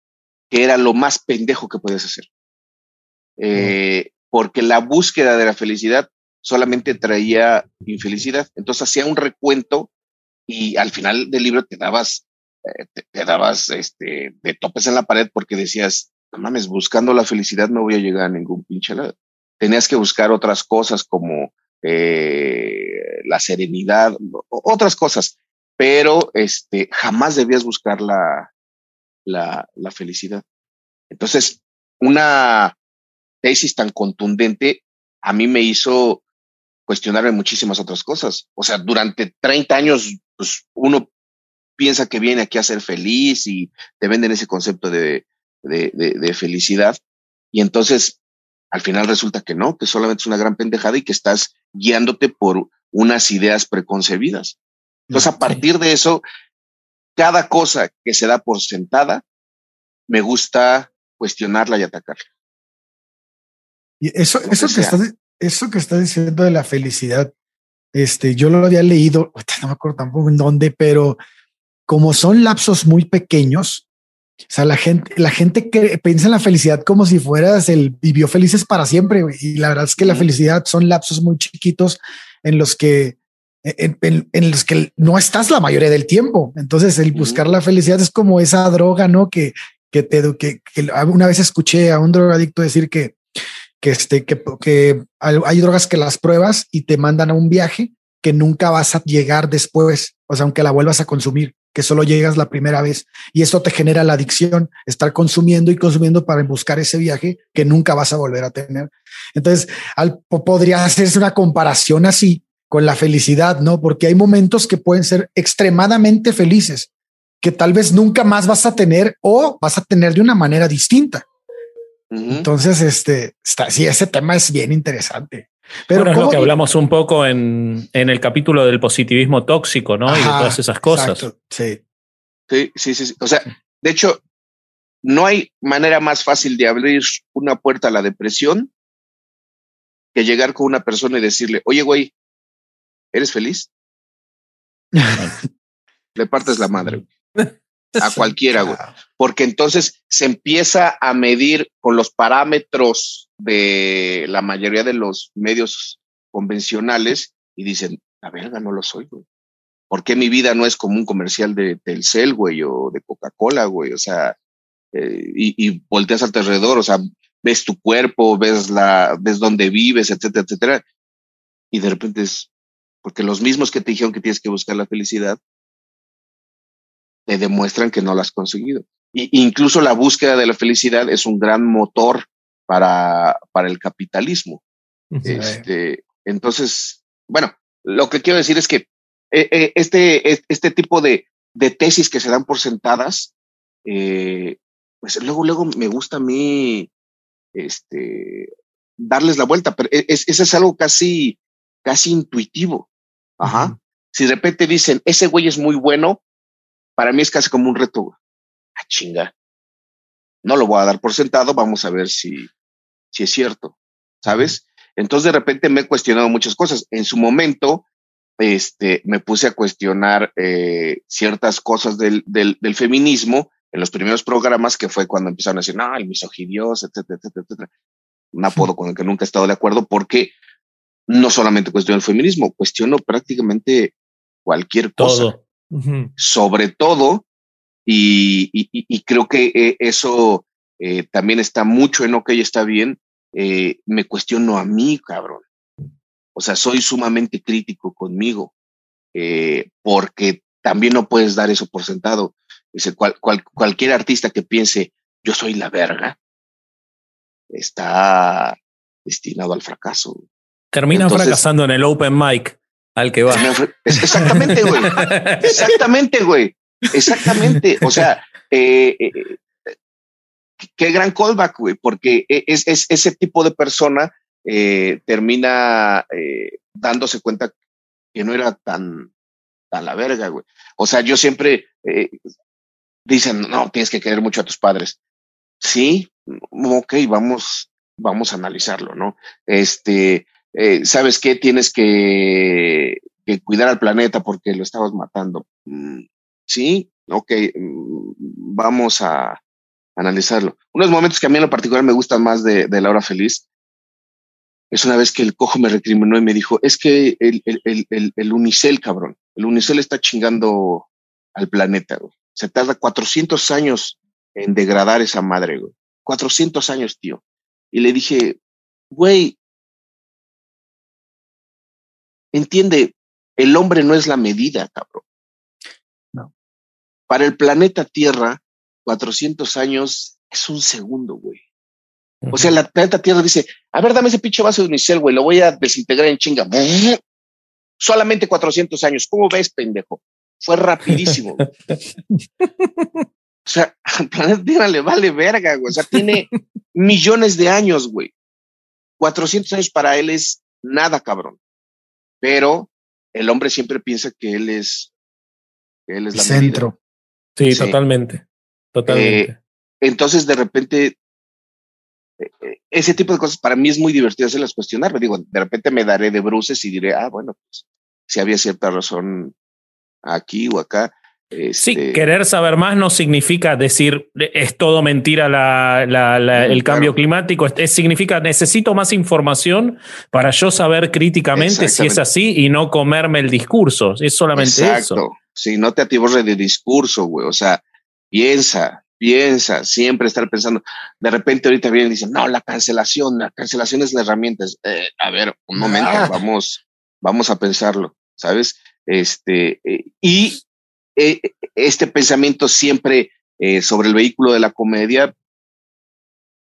que era lo más pendejo que podías hacer. Eh, porque la búsqueda de la felicidad solamente traía infelicidad. Entonces hacía un recuento y al final del libro te dabas, eh, te, dabas este, de topes en la pared porque decías, no mames, buscando la felicidad no voy a llegar a ningún pinche lado. Tenías que buscar otras cosas como eh, la serenidad, otras cosas, pero este, jamás debías buscar la, la, felicidad. Entonces, una tesis tan contundente a mí me hizo cuestionarme muchísimas otras cosas. O sea, durante 30 años, pues uno piensa que viene aquí a ser feliz y te venden ese concepto de, de, felicidad. Y entonces, al final resulta que no, que solamente es una gran pendejada y que estás guiándote por unas ideas preconcebidas. Entonces, a partir de eso, cada cosa que se da por sentada, me gusta cuestionarla y atacarla. Y eso, eso que, está, eso que está diciendo de la felicidad, este, yo lo había leído, no me acuerdo tampoco en dónde, pero como son lapsos muy pequeños, o sea, la gente, la gente que piensa en la felicidad como si fueras el vivió felices para siempre. Y la verdad es que la felicidad son lapsos muy chiquitos en los que, en, los que no estás la mayoría del tiempo. Entonces, el buscar la felicidad es como esa droga, no? Que, que te, que, que una vez escuché a un drogadicto decir que que, este, que, que hay drogas que las pruebas y te mandan a un viaje que nunca vas a llegar después, o sea, aunque la vuelvas a consumir, que solo llegas la primera vez y esto te genera la adicción, estar consumiendo y consumiendo para buscar ese viaje que nunca vas a volver a tener. Entonces, al, podría hacerse una comparación así con la felicidad, ¿no? Porque hay momentos que pueden ser extremadamente felices, que tal vez nunca más vas a tener o vas a tener de una manera distinta. Entonces, este, está, sí, ese tema es bien interesante. Pero es lo que hablamos un poco en, en, el capítulo del positivismo tóxico, ¿no? y de todas esas cosas. sí. sí. Sí, sí, O sea, de hecho, no hay manera más fácil de abrir una puerta a la depresión que llegar con una persona y decirle, oye, güey, ¿eres feliz? Le partes la madre. A cualquiera, güey. Porque entonces se empieza a medir con los parámetros de la mayoría de los medios convencionales y dicen, la verga, no lo soy, güey. ¿Por qué mi vida no es como un comercial de Telcel, güey, o de Coca-Cola, güey? O sea, eh, y, y, volteas alrededor, o sea, ves tu cuerpo, ves la, ves dónde vives, etcétera, etcétera. Y de repente es, porque los mismos que te dijeron que tienes que buscar la felicidad, te demuestran que no lo has conseguido. incluso la búsqueda de la felicidad es un gran motor para, para el capitalismo. Este, entonces, bueno, lo que quiero decir es que eh, eh, este, este tipo de, de, tesis que se dan por sentadas, eh, pues luego, luego me gusta a mí este, darles la vuelta, pero e, es, eso es algo casi, casi intuitivo. Ajá. Si de repente dicen, ese güey es muy bueno, para mí es casi como un reto. Ah, chinga. No lo voy a dar por sentado, vamos a ver si, si es cierto, ¿sabes? Entonces de repente me he cuestionado muchas cosas. En su momento, este, me puse a cuestionar eh, ciertas cosas del, del, del, feminismo en los primeros programas, que fue cuando empezaron a decir, no, el misogidioso, etcétera, etcétera, etcétera. Un apodo con el que nunca he estado de acuerdo, porque no solamente cuestiono el feminismo, cuestiono prácticamente cualquier cosa. Sobre todo, y, y, y, creo que eh, eso eh, también está mucho en OK, está bien, eh, me cuestiono a mí, cabrón. O sea, soy sumamente crítico conmigo, eh, porque también no puedes dar eso por sentado. Dice, cual, cualquier artista que piense, yo soy la verga, está destinado al fracaso. Termina fracasando en el open mic al que va. Exactamente, güey. Exactamente, güey. Exactamente. O sea, eh, qué gran callback, güey, porque e, es, es, ese tipo de persona eh, termina eh, dándose cuenta que no era tan, tan la verga, güey. O sea, yo siempre eh, dicen, no, tienes que querer mucho a tus padres. Sí, ok, vamos, vamos a analizarlo, ¿no? Este, ¿sabes qué? Tienes que, cuidar al planeta porque lo estabas matando. Mm, sí, ok, mm, vamos a, analizarlo. Unos momentos que a mí en lo particular me gustan más de, de Laura Feliz es una vez que el cojo me recriminó y me dijo, es que el, el, el, el unicel, cabrón, el unicel está chingando al planeta. Se tarda 400 años en degradar esa madre, güey. 400 años, tío. Y le dije, güey, entiende, el hombre no es la medida, cabrón. No. Para el planeta Tierra, 400 años es un segundo, güey. O sea, la planeta Tierra dice, a ver, dame ese pinche vaso de unicel, güey, lo voy a desintegrar en chinga. Solamente 400 años. ¿Cómo ves, pendejo? Fue rapidísimo. o sea, al planeta Tierra le vale verga, güey. O sea, tiene millones de años, güey. 400 años para él es nada, cabrón. Pero el hombre siempre piensa que él es, él es la centro. sí, totalmente. Totalmente. Eh, entonces, de repente, eh, eh, ese tipo de cosas para mí es muy divertido hacerlas cuestionar. Me digo, de repente me daré de bruces y diré, ah, bueno, pues si había cierta razón aquí o acá. Sí, este querer saber más no significa decir es todo mentira la, la, el cambio climático. Es, significa necesito más información para yo saber críticamente si es así y no comerme el discurso. Es solamente Exacto. eso. Sí, no te atiborre de discurso, güey. O sea, piensa, piensa, siempre estar pensando. De repente ahorita vienen y dicen, no, la cancelación, la cancelación es la herramienta. Eh, a ver, un momento, ah. vamos, vamos a pensarlo, ¿sabes? Este, eh, y eh, este pensamiento siempre sobre el vehículo de la comedia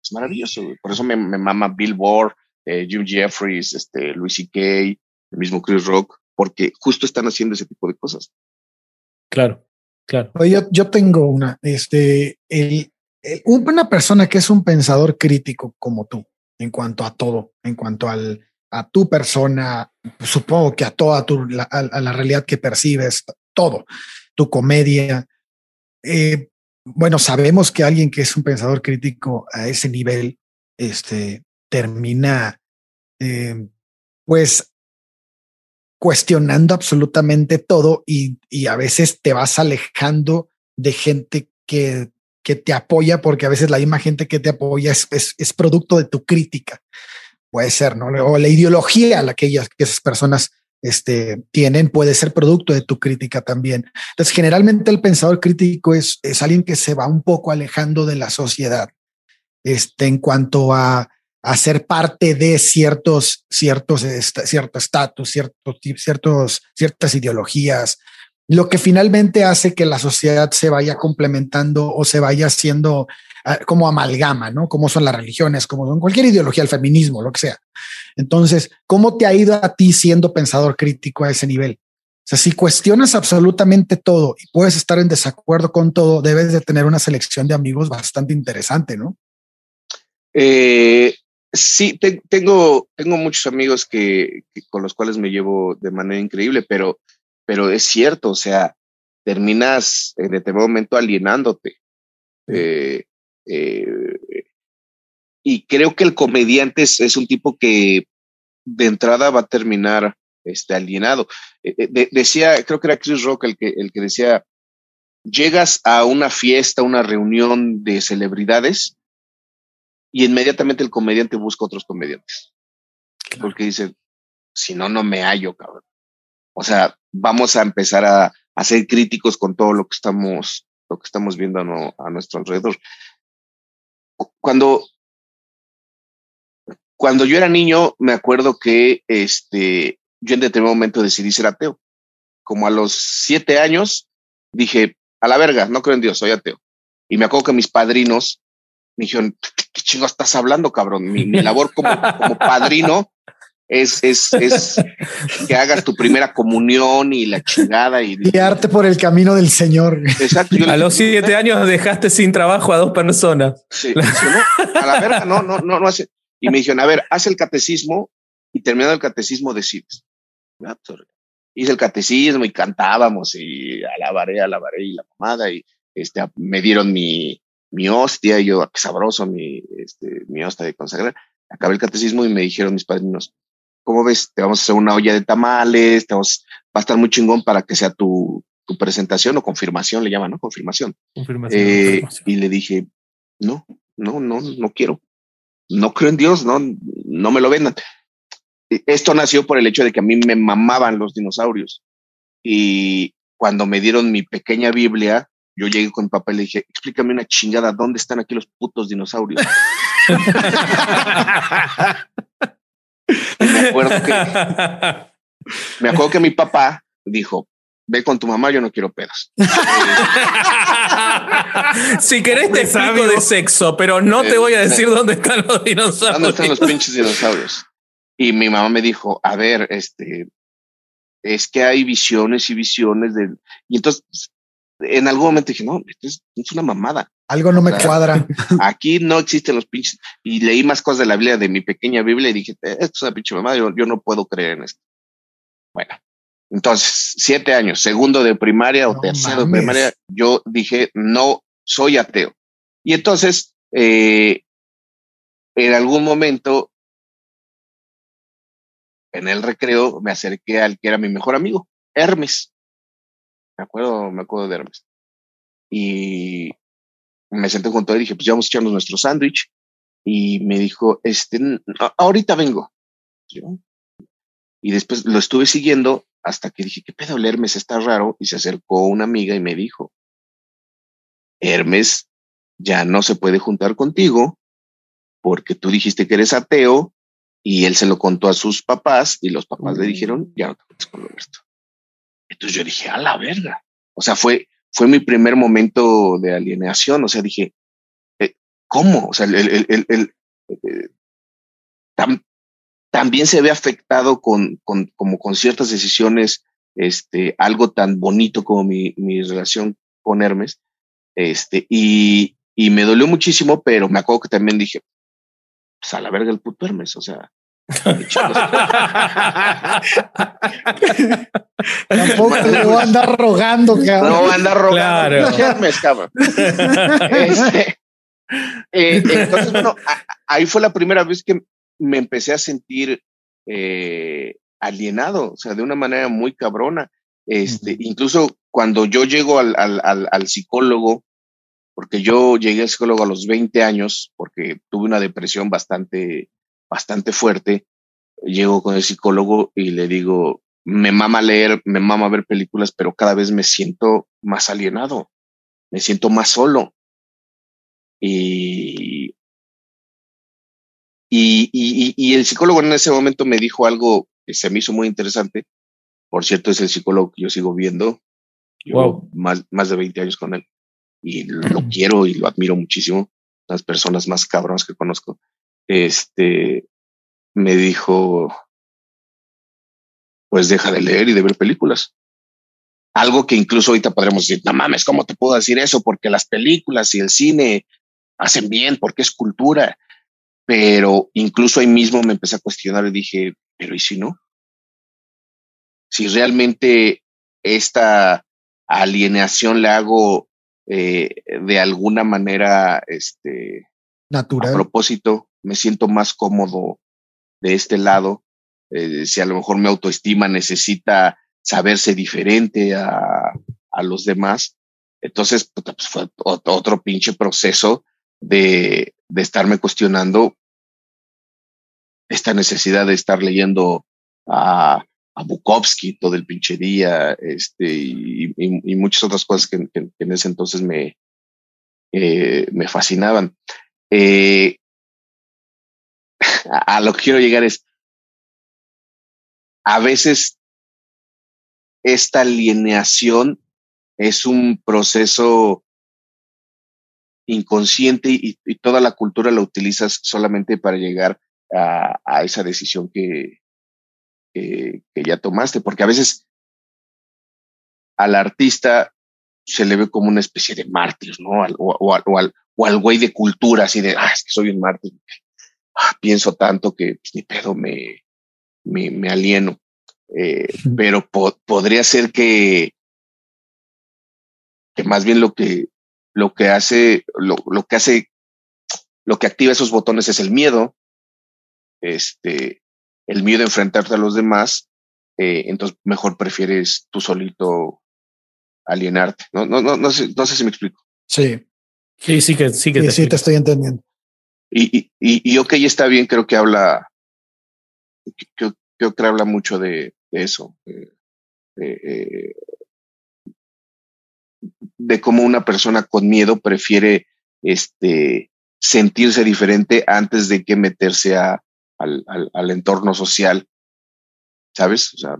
es maravilloso. Por eso me, me mama Bill Burr, Jim Jeffries, este, Louis C.K., el mismo Chris Rock, porque justo están haciendo ese tipo de cosas. Claro. Claro. Yo, yo tengo una, este, el, una persona que es un pensador crítico como tú, en cuanto a todo, en cuanto al, a tu persona, supongo que a toda tu, la, a, la realidad que percibes, todo, tu comedia. Eh, bueno, sabemos que alguien que es un pensador crítico a ese nivel, este, termina, eh, pues, cuestionando absolutamente todo y, a veces te vas alejando de gente que, que te apoya porque a veces la misma gente que te apoya es, es, producto de tu crítica. Puede ser, ¿no? O la ideología la que, ellas, que esas personas este, tienen puede ser producto de tu crítica también. Entonces, generalmente el pensador crítico es, es alguien que se va un poco alejando de la sociedad este, en cuanto a a ser parte de ciertos, ciertos, cierto estatus, ciertos, ciertos, ciertas ideologías. lo que finalmente hace que la sociedad se vaya complementando o se vaya haciendo ah, como amalgama, ¿no? Como son las religiones, como son cualquier ideología, el feminismo, lo que sea. Entonces, ¿cómo te ha ido a ti siendo pensador crítico a ese nivel? O sea, si cuestionas absolutamente todo y puedes estar en desacuerdo con todo, debes de tener una selección de amigos bastante interesante, ¿no? Eh, sí, tengo, tengo muchos amigos que, con los cuales me llevo de manera increíble, pero, pero es cierto, o sea, terminas en determinado momento alienándote. Eh, eh, y creo que el comediante es, un tipo que de entrada va a terminar este, alienado. Eh, decía, creo que era Chris Rock el que, el que decía, llegas a una fiesta, una reunión de celebridades y inmediatamente el comediante busca otros comediantes. Porque dice, si no, no me hallo, cabrón. O sea, vamos a empezar a, ser críticos con todo lo que estamos, lo que estamos viendo a, nuestro alrededor. Cuando, cuando yo era niño, me acuerdo que este, yo en determinado momento decidí ser ateo. Como a los siete años, dije, a la verga, no creo en Dios, soy ateo. Y me acuerdo que mis padrinos me dijeron, ¿qué chingo estás hablando, cabrón? Mi, labor como, como padrino es, es, es que hagas tu primera comunión y la chingada y guiarte por el camino del Señor. Exacto. a los siete años dejaste sin trabajo a dos personas. Sí, no, a la verga, no, no, no, no hace. Y me dijeron, a ver, haz el catecismo y terminado el catecismo decides. Ah, pues, hice el catecismo y cantábamos y alabaré, alabaré y la mamada y este, me dieron mi, mi hostia, y yo, ah, qué sabroso, mi, este, mi hostia de consagrar. Acabé el catecismo y me dijeron mis padrinos, ¿cómo ves? Te vamos a hacer una olla de tamales, te vamos, va a estar muy chingón para que sea tu, tu presentación o confirmación, le llaman, ¿no? Confirmación. Confirmación, eh, Y le dije, no, no, no, no quiero. No creo en Dios, no, no me lo vendan. Esto nació por el hecho de que a mí me mamaban los dinosaurios. Y cuando me dieron mi pequeña Biblia, yo llegué con mi papá y le dije, explícame una chingada, ¿dónde están aquí los putos dinosaurios? me acuerdo que me acuerdo que mi papá dijo, ve con tu mamá, yo no quiero pedos. si querés te explico de sexo, pero no te voy a decir dónde están los dinosaurios. ¿Dónde están los pinches dinosaurios? Y mi mamá me dijo, a ver, este, es que hay visiones y visiones de... Y entonces en algún momento dije, no, esto es, una mamada. Algo no me cuadra. Aquí no existen los pinches. Y leí más cosas de la Biblia, de mi pequeña Biblia, y dije, eh, esto es una pinche mamada, yo, no puedo creer en esto. Bueno, entonces, siete años, segundo de primaria o tercero de primaria, yo dije, no soy ateo. Y entonces, eh, en algún momento, en el recreo, me acerqué al que era mi mejor amigo, Hermes. Me acuerdo, me acuerdo de Hermes. Y me senté junto a él y dije, pues ya vamos a echarnos nuestro sándwich. Y me dijo, este, ahorita vengo. Y después lo estuve siguiendo hasta que dije, ¿qué pedo? El Hermes está raro. Y se acercó una amiga y me dijo, Hermes ya no se puede juntar contigo porque tú dijiste que eres ateo y él se lo contó a sus papás y los papás le dijeron, ya no te juntes con Roberto. Entonces yo dije, a la verga. O sea, fue, fue mi primer momento de alienación. O sea, dije, eh, ¿cómo? O sea, el, el, el, eh, también se ve afectado con, con, como con ciertas decisiones, este, algo tan bonito como mi, mi relación con Hermes. Este, y, y me dolió muchísimo, pero me acuerdo que también dije, pues a la verga el puto Hermes, o sea, Tampoco le voy a andar rogando, cabrón. No voy a andar rogando. Claro. Este, eh, entonces, bueno, ahí fue la primera vez que me empecé a sentir eh, alienado, o sea, de una manera muy cabrona. Este, incluso cuando yo llego al, al, al, al, psicólogo, porque yo llegué al psicólogo a los 20 años, porque tuve una depresión bastante bastante fuerte, llego con el psicólogo y le digo, me mama leer, me mama ver películas, pero cada vez me siento más alienado, me siento más solo. Y, y, y, y, el psicólogo en ese momento me dijo algo que se me hizo muy interesante. Por cierto, es el psicólogo que yo sigo viendo. Yo más, más de 20 años con él y lo quiero y lo admiro muchísimo. Las personas más cabronas que conozco. Este me dijo, pues deja de leer y de ver películas. Algo que incluso ahorita podremos decir, no mames, ¿cómo te puedo decir eso? Porque las películas y el cine hacen bien, porque es cultura. Pero incluso ahí mismo me empecé a cuestionar y dije, pero ¿y si no? Si realmente esta alienación le hago eh, de alguna manera este, natural. A propósito, me siento más cómodo de este lado. Eh, si a lo mejor mi autoestima necesita saberse diferente a, a los demás, entonces pues fue otro pinche proceso de, de estarme cuestionando esta necesidad de estar leyendo a, Bukowski todo el pinche día, este, y, y, muchas otras cosas que, en ese entonces me, eh, me fascinaban. Eh, a, lo que quiero llegar es, a veces esta alineación es un proceso inconsciente y, y, toda la cultura la utilizas solamente para llegar a, a esa decisión que, que, ya tomaste, porque a veces al artista se le ve como una especie de mártir, ¿no? o, o, o, al, o al güey de cultura, así de, ah, es que soy un mártir. Ah, pienso tanto que pues, ni pedo me, me, me alieno. Eh, pero podría ser que, que más bien lo que, lo que hace, lo, lo que hace, lo que activa esos botones es el miedo. Este, el miedo a enfrentarte a los demás, eh, entonces mejor prefieres tú solito alienarte. No, no, no, no, sé, no sé si me explico. Sí. Sí, sí que sí que sí, te, sí te estoy entendiendo. Y, y, y, y, ok, está bien, creo que habla, creo, creo que habla mucho de, de eso, de, de, de, cómo una persona con miedo prefiere este, sentirse diferente antes de que meterse a, al, al, entorno social, ¿sabes? O sea,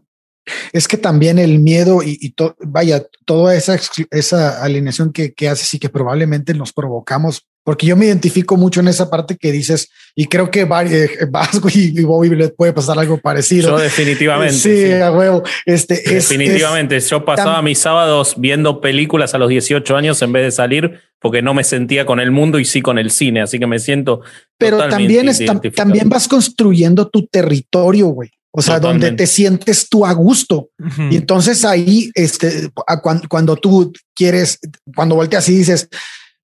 es que también el miedo y, y vaya, toda esa, esa alineación que, que haces y que probablemente nos provocamos, porque yo me identifico mucho en esa parte que dices, y creo que eh, Vasco y, Bobby le puede pasar algo parecido. Yo definitivamente. Sí, sí. a huevo. Este, definitivamente. Es, yo pasaba mis sábados viendo películas a los 18 años en vez de salir porque no me sentía con el mundo y sí con el cine, así que me siento. Pero también, es, también vas construyendo tu territorio, güey. O sea, Totalmente. donde te sientes tú a gusto. Uh -huh. Y entonces ahí, este, cuando, cuando, tú quieres, cuando volteas y dices,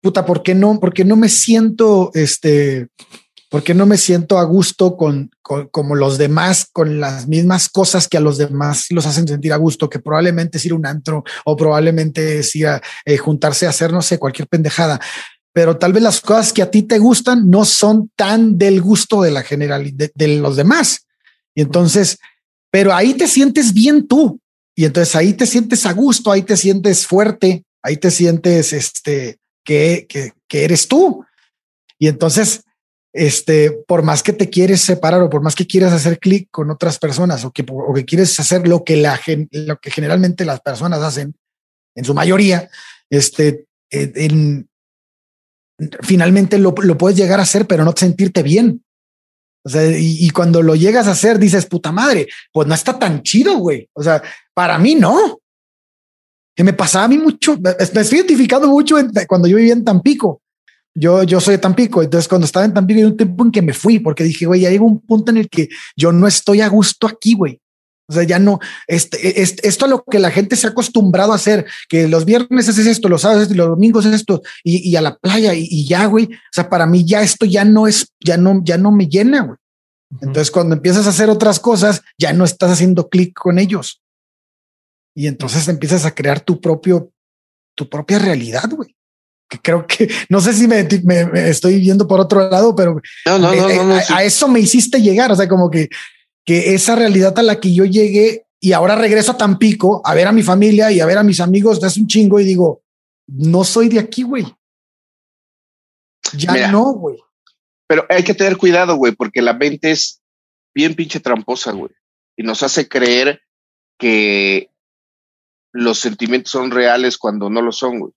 puta, ¿por qué no? ¿Por qué no me siento, este, por qué no me siento a gusto con, con, como los demás, con las mismas cosas que a los demás los hacen sentir a gusto, que probablemente es ir a un antro o probablemente es ir a eh, juntarse a hacer, no sé, cualquier pendejada pero tal vez las cosas que a ti te gustan no son tan del gusto de la generalidad de, de los demás. Y entonces, pero ahí te sientes bien tú. Y entonces ahí te sientes a gusto, ahí te sientes fuerte, ahí te sientes este, que, que, eres tú. Y entonces, este, por más que te quieres separar o por más que quieras hacer clic con otras personas o que, o que quieres hacer lo que, la, lo que generalmente las personas hacen, en su mayoría, este, en, finalmente lo, lo puedes llegar a hacer, pero no sentirte bien. O sea, y, y, cuando lo llegas a hacer, dices, puta madre, pues no está tan chido, güey. O sea, para mí no. Que me pasaba a mí mucho, me estoy identificando mucho en, cuando yo vivía en Tampico. Yo, yo soy de Tampico, entonces cuando estaba en Tampico, hay un tiempo en que me fui porque dije, güey, ya llegó un punto en el que yo no estoy a gusto aquí, güey. O sea, ya no, este, este, esto es lo que la gente se ha acostumbrado a hacer, que los viernes es esto, los sábados y los domingos es esto, y, y a la playa, y, y, ya, güey. O sea, para mí ya esto ya no es, ya no, ya no me llena, güey. Uh -huh. Entonces, cuando empiezas a hacer otras cosas, ya no estás haciendo clic con ellos. Y entonces empiezas a crear tu propio, tu propia realidad, güey. Que creo que no sé si me, me, me, estoy viendo por otro lado, pero no, no, no, no, a, sí. a eso me hiciste llegar. O sea, como que que esa realidad a la que yo llegué y ahora regreso a Tampico a ver a mi familia y a ver a mis amigos hace un chingo y digo, no soy de aquí, güey. Ya Mira, no, güey. Pero hay que tener cuidado, güey, porque la mente es bien pinche tramposa, güey. Y nos hace creer que los sentimientos son reales cuando no lo son, güey.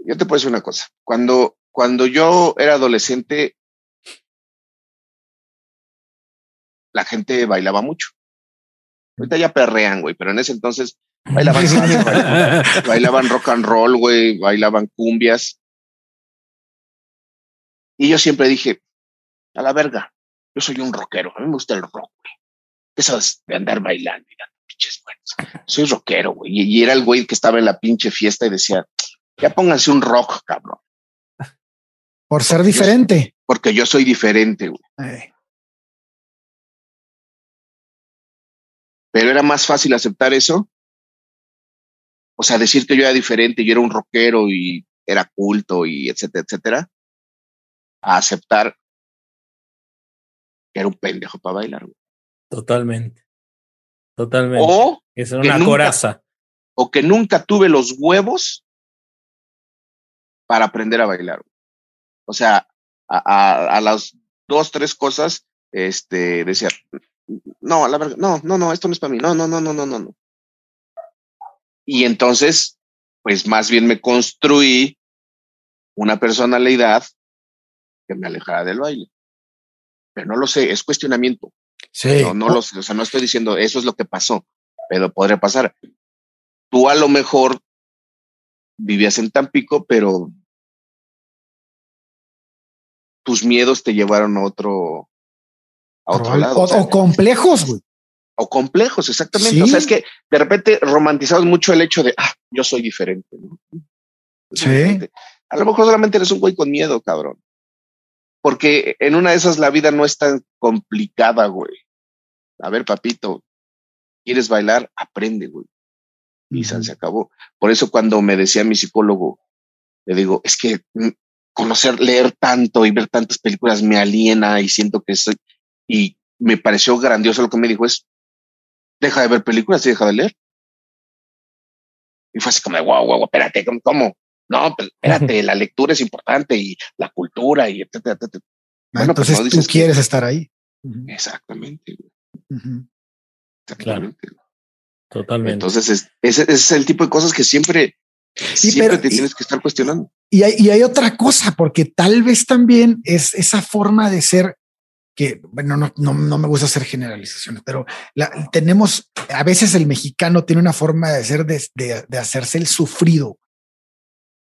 Yo te puedo decir una cosa. Cuando, cuando yo era adolescente, la gente bailaba mucho. Ahorita ya perrean, güey, pero en ese entonces bailaban, bailaban rock and roll, güey, bailaban cumbias. Y yo siempre dije, a la verga, yo soy un rockero, a mí me gusta el rock, güey. Eso es de andar bailando, mira, pinches buenos. Soy rockero, güey. Y, era el güey que estaba en la pinche fiesta y decía, ya pónganse un rock, cabrón. Por ser diferente. porque yo soy diferente, güey. Pero era más fácil aceptar eso. O sea, decir que yo era diferente, yo era un rockero y era culto y etcétera, etcétera, a aceptar que era un pendejo para bailar. Totalmente. Totalmente. O es una coraza. O que nunca tuve los huevos para aprender a bailar. O sea, a, a, las dos, tres cosas, este, decía, no, la verdad, no, no, no, esto no es para mí, no, no, no, no, no, no. Y entonces, pues más bien me construí una personalidad que me alejara del baile. Pero no lo sé, es cuestionamiento. Sí. No, no lo sé, o sea, no estoy diciendo eso es lo que pasó, pero podría pasar. Tú a lo mejor vivías en Tampico, pero tus miedos te llevaron a otro, a otro lado. O, complejos, güey. O complejos, exactamente. O sea, es que de repente romantizamos mucho el hecho de, ah, yo soy diferente. Sí. A lo mejor solamente eres un güey con miedo, cabrón. Porque en una de esas la vida no es tan complicada, güey. A ver, papito, ¿quieres bailar? Aprende, güey. Y se acabó. Por eso cuando me decía mi psicólogo, le digo, es que mm, conocer, leer tanto y ver tantas películas me aliena y siento que soy, y me pareció grandioso lo que me dijo es, deja de ver películas y deja de leer. Y fue así como, wow, wow, espérate, ¿cómo? No, pues, espérate, la lectura es importante y la cultura y etcétera, etcétera. Ah, bueno, pues, entonces tú quieres estar ahí. Exactamente. Claro. Totalmente. Entonces, ese, es el tipo de cosas que siempre, siempre te tienes que estar cuestionando. Y hay, y hay otra cosa, porque tal vez también es esa forma de ser que, bueno, no, no, no me gusta hacer generalizaciones, pero la, tenemos, a veces el mexicano tiene una forma de ser, de, de, hacerse el sufrido.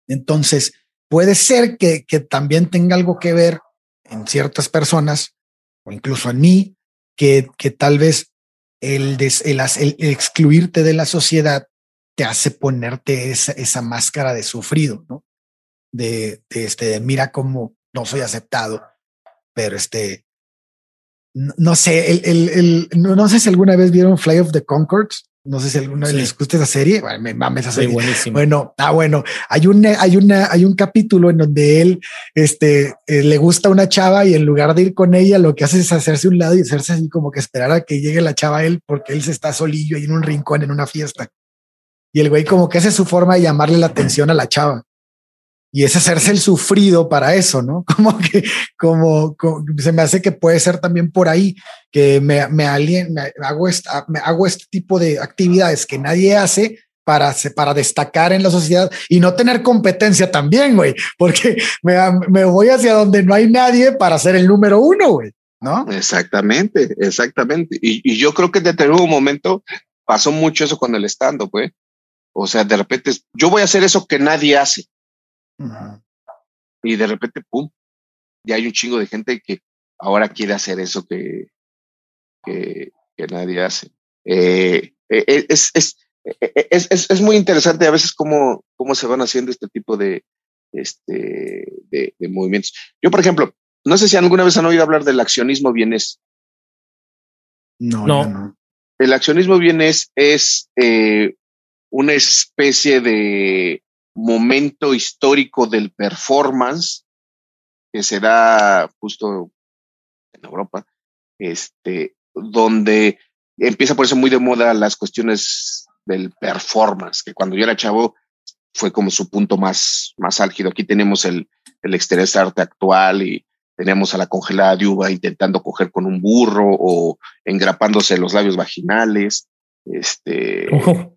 Entonces, puede ser que, que también tenga algo que ver en ciertas personas, o incluso en mí, que, que tal vez el, el, el, excluirte de la sociedad te hace ponerte esa, esa máscara de sufrido, ¿no? De, de este, mira cómo no soy aceptado, pero este, no, sé, el, el, el, no, sé si alguna vez vieron Fly of the Concords. No sé si alguna vez les gusta esa serie. Bueno, me mames esa serie. Bueno, ah, bueno, hay un, hay una, hay un capítulo en donde él, este, eh, le gusta una chava y en lugar de ir con ella, lo que hace es hacerse un lado y hacerse así como que esperar a que llegue la chava a él porque él se está solillo ahí en un rincón en una fiesta. Y el güey como que hace su forma de llamarle la atención a la chava y es hacerse el sufrido para eso, ¿no? Como que, como, se me hace que puede ser también por ahí que me, me, alien, me hago, esta, me hago este tipo de actividades que nadie hace para, para destacar en la sociedad y no tener competencia también, güey, porque me, me voy hacia donde no hay nadie para ser el número uno, güey, ¿no? Exactamente, exactamente. Y, y yo creo que desde un momento pasó mucho eso con el stand-up, güey. O sea, de repente, yo voy a hacer eso que nadie hace y de repente, pum, ya hay un chingo de gente que ahora quiere hacer eso que, que, nadie hace. Eh, eh, eh, es, es, es, es, muy interesante a veces cómo, cómo se van haciendo este tipo de, este, de, movimientos. Yo, por ejemplo, no sé si alguna vez han oído hablar del accionismo bienes. No, no. El accionismo bienes es una especie de momento histórico del performance que se da justo en Europa, este, donde empieza por eso muy de moda las cuestiones del performance, que cuando yo era chavo fue como su punto más, más álgido. Aquí tenemos el, el exterior arte actual y tenemos a la congelada de uva intentando coger con un burro o engrapándose los labios vaginales. Este, Nunca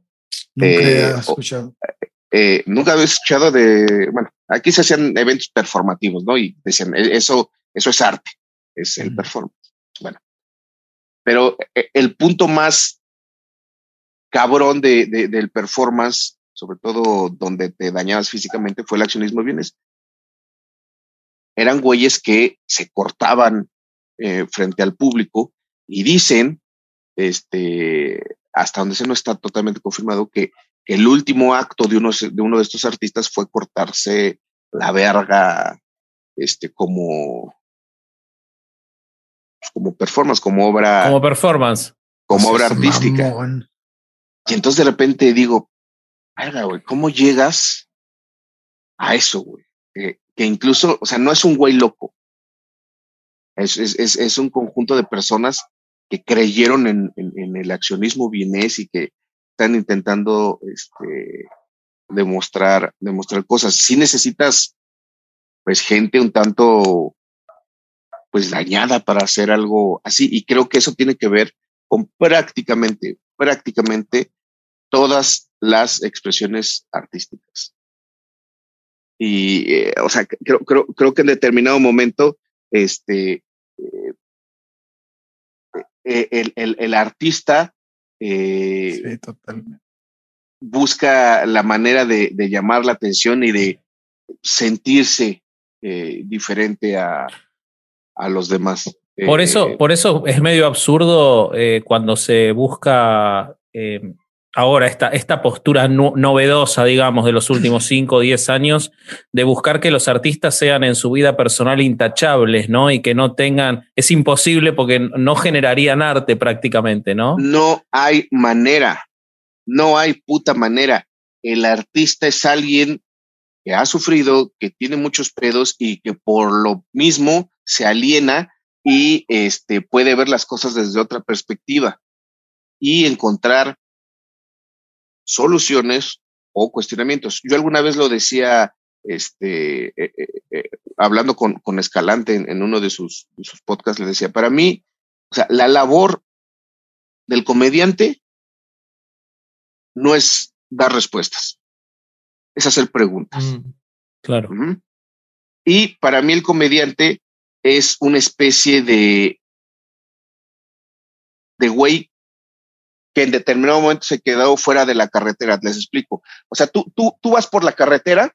eh, escuchado. Eh, nunca había escuchado de, bueno, aquí se hacían eventos performativos, ¿no? Y decían, e, eso, eso es arte, es el performance. Bueno, pero e, el punto más cabrón de, del performance, sobre todo donde te dañabas físicamente, fue el accionismo de bienes. Eran güeyes que se cortaban eh, frente al público y dicen, este, hasta donde se no está totalmente confirmado, que el último acto de uno de, uno de estos artistas fue cortarse la verga, este, como, como performance, como obra. Como performance. Como obra artística. Y entonces de repente digo, verga, güey, ¿cómo llegas a eso, güey? que incluso, o sea, no es un güey loco. Es, es, es, es un conjunto de personas que creyeron en, en, en el accionismo vienés y que están intentando este, demostrar, demostrar cosas. Si necesitas, pues, gente un tanto, pues, dañada para hacer algo así. Y creo que eso tiene que ver con prácticamente, prácticamente todas las expresiones artísticas. Y, eh, o sea, creo, creo, creo que en determinado momento, este, eh, eh, el, el, el, artista eh, sí, totalmente. busca la manera de, de, llamar la atención y de sentirse eh, diferente a, a, los demás. Por eso, eh, por eso es medio absurdo eh, cuando se busca eh, ahora esta, esta postura no, novedosa, digamos, de los últimos 5 o 10 años, de buscar que los artistas sean en su vida personal intachables, ¿no? Y que no tengan, es imposible porque no generarían arte prácticamente, ¿no? No hay manera, no hay puta manera. El artista es alguien que ha sufrido, que tiene muchos pedos y que por lo mismo se aliena y este, puede ver las cosas desde otra perspectiva y encontrar soluciones o cuestionamientos. Yo alguna vez lo decía, este, eh, eh, eh, hablando con, con Escalante en, en uno de sus, de sus, podcasts, le decía, para mí, o sea, la labor del comediante no es dar respuestas, es hacer preguntas. Mm, claro. Uh -huh. Y para mí el comediante es una especie de de güey que en determinado momento se quedó fuera de la carretera. Les explico. O sea, tú, tú, tú vas por la carretera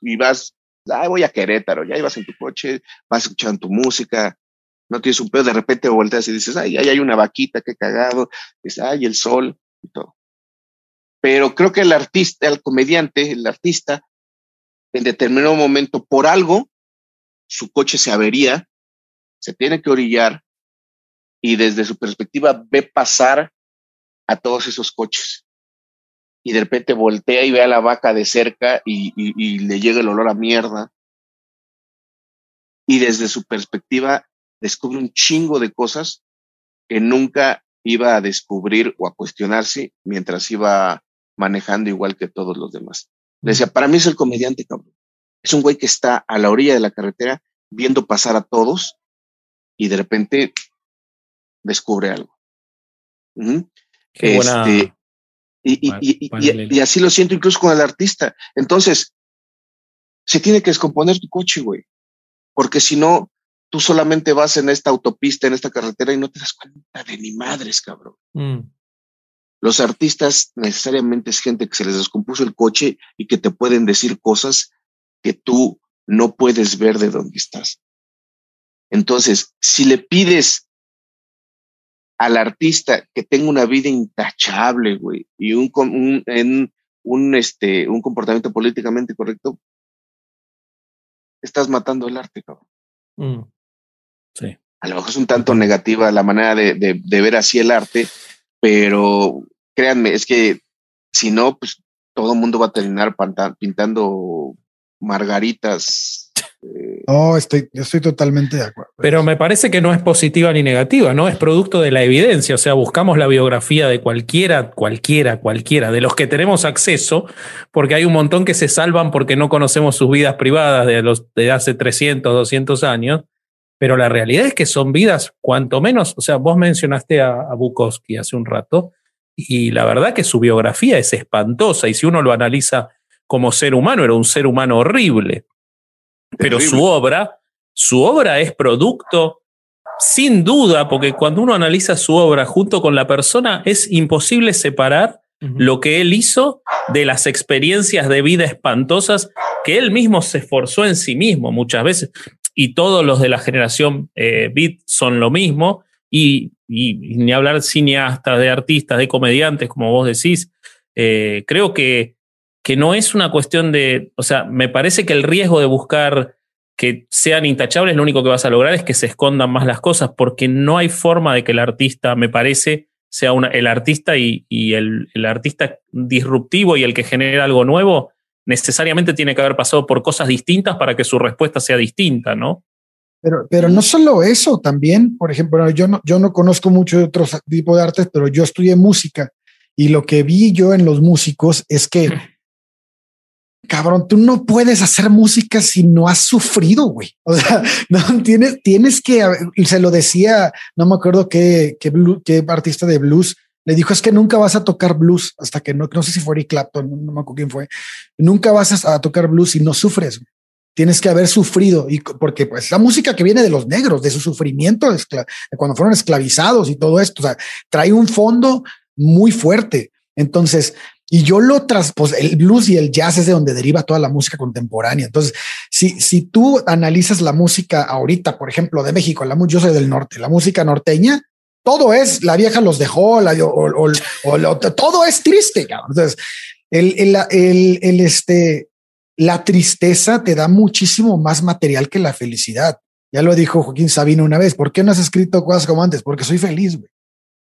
y vas, ay, voy a Querétaro, ya ibas en tu coche, vas escuchando tu música, no tienes un pedo, de repente volteas y dices, ay, ahí hay una vaquita, qué cagado, dices, ay, el sol y todo. Pero creo que el artista, el comediante, el artista, en determinado momento, por algo, su coche se avería, se tiene que orillar y desde su perspectiva ve pasar a todos esos coches. Y de repente voltea y ve a la vaca de cerca y, le llega el olor a mierda. Y desde su perspectiva descubre un chingo de cosas que nunca iba a descubrir o a cuestionarse mientras iba manejando igual que todos los demás. Decía, para mí es el comediante, cabrón. Es un güey que está a la orilla de la carretera viendo pasar a todos y de repente descubre algo. Qué buena, este, y, y, y, y, así lo siento incluso con el artista. Entonces, se tiene que descomponer tu coche, güey. Porque si no, tú solamente vas en esta autopista, en esta carretera y no te das cuenta de ni madres, cabrón. Mm. Los artistas necesariamente es gente que se les descompuso el coche y que te pueden decir cosas que tú no puedes ver de dónde estás. Entonces, si le pides al artista que tenga una vida intachable, güey, y un, un, en, un, este, un comportamiento políticamente correcto, estás matando el arte, cabrón. Mm. Sí. A lo mejor es un tanto negativa la manera de, de, de, ver así el arte, pero créanme, es que si no, pues todo el mundo va a terminar pintando margaritas no, estoy, yo estoy totalmente de acuerdo. Pero me parece que no es positiva ni negativa, ¿no? Es producto de la evidencia. O sea, buscamos la biografía de cualquiera, cualquiera, cualquiera, de los que tenemos acceso, porque hay un montón que se salvan porque no conocemos sus vidas privadas de, los, de hace 300, 200 años. Pero la realidad es que son vidas, cuanto menos, o sea, vos mencionaste a, a Bukowski hace un rato, y la verdad que su biografía es espantosa y si uno lo analiza como ser humano, era un ser humano horrible. Pero su obra, su obra es producto, sin duda, porque cuando uno analiza su obra junto con la persona, es imposible separar lo que él hizo de las experiencias de vida espantosas que él mismo se esforzó en sí mismo muchas veces. Y todos los de la generación eh, Beat son lo mismo. Y, ni hablar cineastas, de artistas, de comediantes, como vos decís. Eh, creo que, que no es una cuestión de. O sea, me parece que el riesgo de buscar que sean intachables, lo único que vas a lograr es que se escondan más las cosas, porque no hay forma de que el artista, me parece, sea una, el artista y, el, artista disruptivo y el que genera algo nuevo, necesariamente tiene que haber pasado por cosas distintas para que su respuesta sea distinta, ¿no? Pero, pero no solo eso, también, por ejemplo, yo no, yo no conozco mucho de otros tipos de artes, pero yo estudié música y lo que vi yo en los músicos es que cabrón, tú no puedes hacer música si no has sufrido, güey. O sea, no tienes, tienes que, se lo decía, no me acuerdo qué, qué, qué, artista de blues le dijo es que nunca vas a tocar blues hasta que no, no sé si fue Eric Clapton, no, me acuerdo quién fue. Nunca vas a, tocar blues si no sufres. Tienes que haber sufrido y porque pues la música que viene de los negros, de su sufrimiento, cuando fueron esclavizados y todo esto, o trae un fondo muy fuerte. Entonces, y yo lo tras, pues el blues y el jazz es de donde deriva toda la música contemporánea. Entonces, si, si tú analizas la música ahorita, por ejemplo, de México, la, yo soy del norte, la música norteña, todo es, la vieja los dejó, la, o, o, todo es triste. Entonces, el, el, el, el, este, la tristeza te da muchísimo más material que la felicidad. Ya lo dijo Joaquín Sabino una vez. ¿Por qué no has escrito cosas como antes? Porque soy feliz.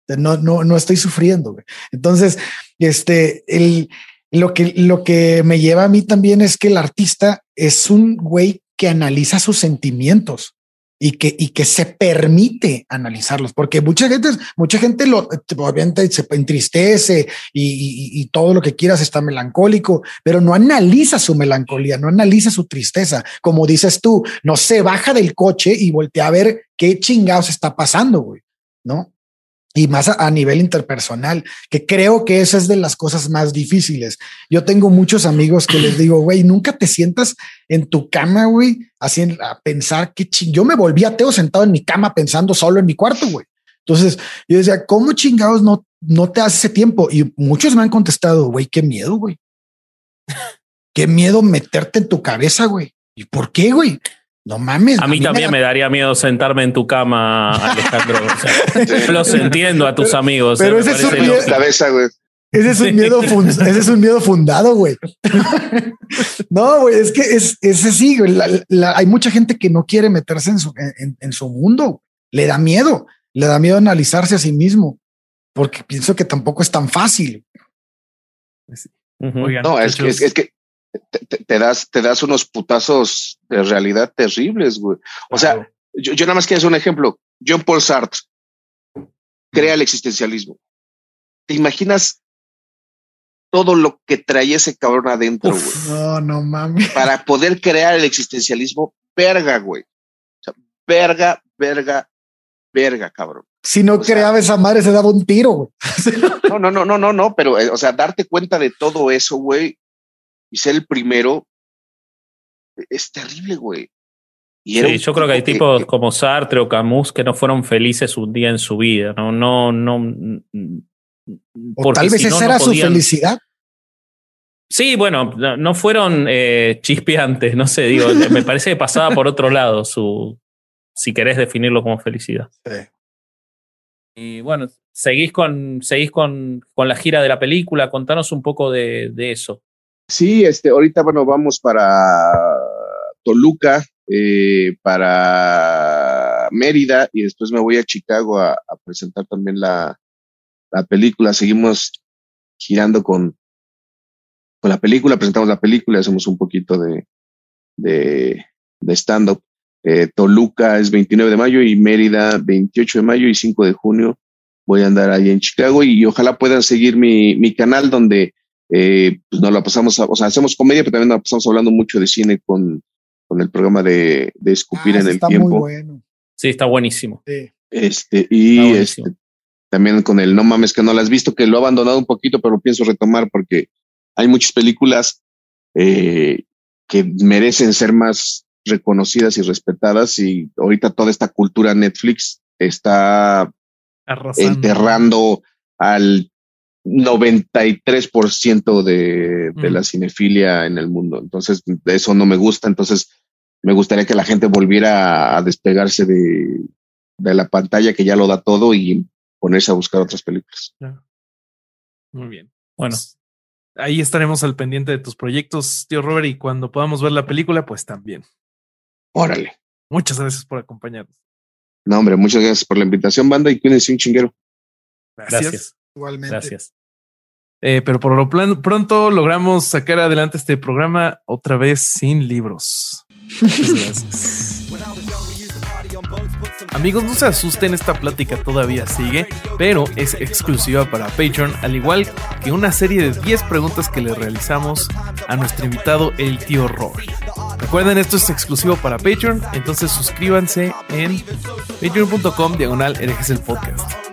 No, no, no estoy sufriendo. Entonces, este, el, lo, que, lo que me lleva a mí también es que el artista es un güey que analiza sus sentimientos y que, y que se permite analizarlos, porque mucha gente, mucha gente lo, obviamente se entristece y, y, todo lo que quieras está melancólico, pero no analiza su melancolía, no analiza su tristeza. Como dices tú, no se baja del coche y voltea a ver qué chingados está pasando, güey, ¿no? Y más a, nivel interpersonal, que creo que esa es de las cosas más difíciles. Yo tengo muchos amigos que les digo, güey, nunca te sientas en tu cama, güey, así a pensar que yo me volví ateo sentado en mi cama pensando solo en mi cuarto, güey. Entonces yo decía, ¿cómo chingados no, no te hace ese tiempo? Y muchos me han contestado, güey, qué miedo, güey. qué miedo meterte en tu cabeza, güey. ¿Y por qué, güey? No mames. A mí, también me, daría miedo sentarme en tu cama, Alejandro. los entiendo a tus amigos. Pero ese, es un miedo, ese es un miedo, ese es un miedo fundado, güey. no, güey, es que es ese sí, güey. hay mucha gente que no quiere meterse en su, en, su mundo. Le da miedo, le da miedo analizarse a sí mismo, porque pienso que tampoco es tan fácil. no, es que, es que te, das, te das unos putazos de realidad terribles, güey. O sea, yo, nada más quiero hacer un ejemplo. John Paul Sartre crea el existencialismo. ¿Te imaginas todo lo que traía ese cabrón adentro, güey? No, no mames. Para poder crear el existencialismo, verga, güey. O sea, verga, verga, verga, cabrón. Si no creaba esa madre, se daba un tiro, güey. no, no, no, no, no, no, pero, eh, o sea, darte cuenta de todo eso, güey, y ser el primero es terrible, güey. sí, yo creo que hay tipos como Sartre o Camus que no fueron felices un día en su vida, no, no, no. O tal vez esa era su felicidad. Sí, bueno, no, fueron eh, chispeantes, no sé, digo, me parece que pasaba por otro lado su, si querés definirlo como felicidad. Sí. Y bueno, seguís con, seguís con, con la gira de la película, contanos un poco de, de eso. Sí, este, ahorita, bueno, vamos para Toluca, eh, para Mérida y después me voy a Chicago a, presentar también la, la, película. Seguimos girando con, con la película, presentamos la película, hacemos un poquito de, de, stand-up. Eh, Toluca es 29 de mayo y Mérida 28 de mayo y 5 de junio voy a andar ahí en Chicago y ojalá puedan seguir mi, mi canal donde eh, pues nos la pasamos, o sea, hacemos comedia, pero también nos pasamos hablando mucho de cine con, con el programa de, de Escupir ah, en el está Tiempo. Muy bueno. Sí, está buenísimo. Este, y este, también con el No mames que no la has visto, que lo he abandonado un poquito, pero pienso retomar porque hay muchas películas eh, que merecen ser más reconocidas y respetadas y ahorita toda esta cultura Netflix está enterrando al 93% de, de la cinefilia en el mundo. Entonces, eso no me gusta. Entonces, me gustaría que la gente volviera a despegarse de, de la pantalla que ya lo da todo y ponerse a buscar otras películas. Muy bien. Bueno, ahí estaremos al pendiente de tus proyectos, tío Robert, y cuando podamos ver la película, pues también. Órale. Muchas gracias por acompañarnos. No, hombre, muchas gracias por la invitación, banda, y cuídense un chinguero. Gracias. Igualmente. Gracias. Eh, pero por lo pronto logramos sacar adelante este programa otra vez sin libros. Gracias. Amigos, no se asusten, esta plática todavía sigue, pero es exclusiva para Patreon, al igual que una serie de 10 preguntas que le realizamos a nuestro invitado, el tío Robert. Recuerden, esto es exclusivo para Patreon, entonces suscríbanse en patreon.com diagonal herejes el podcast.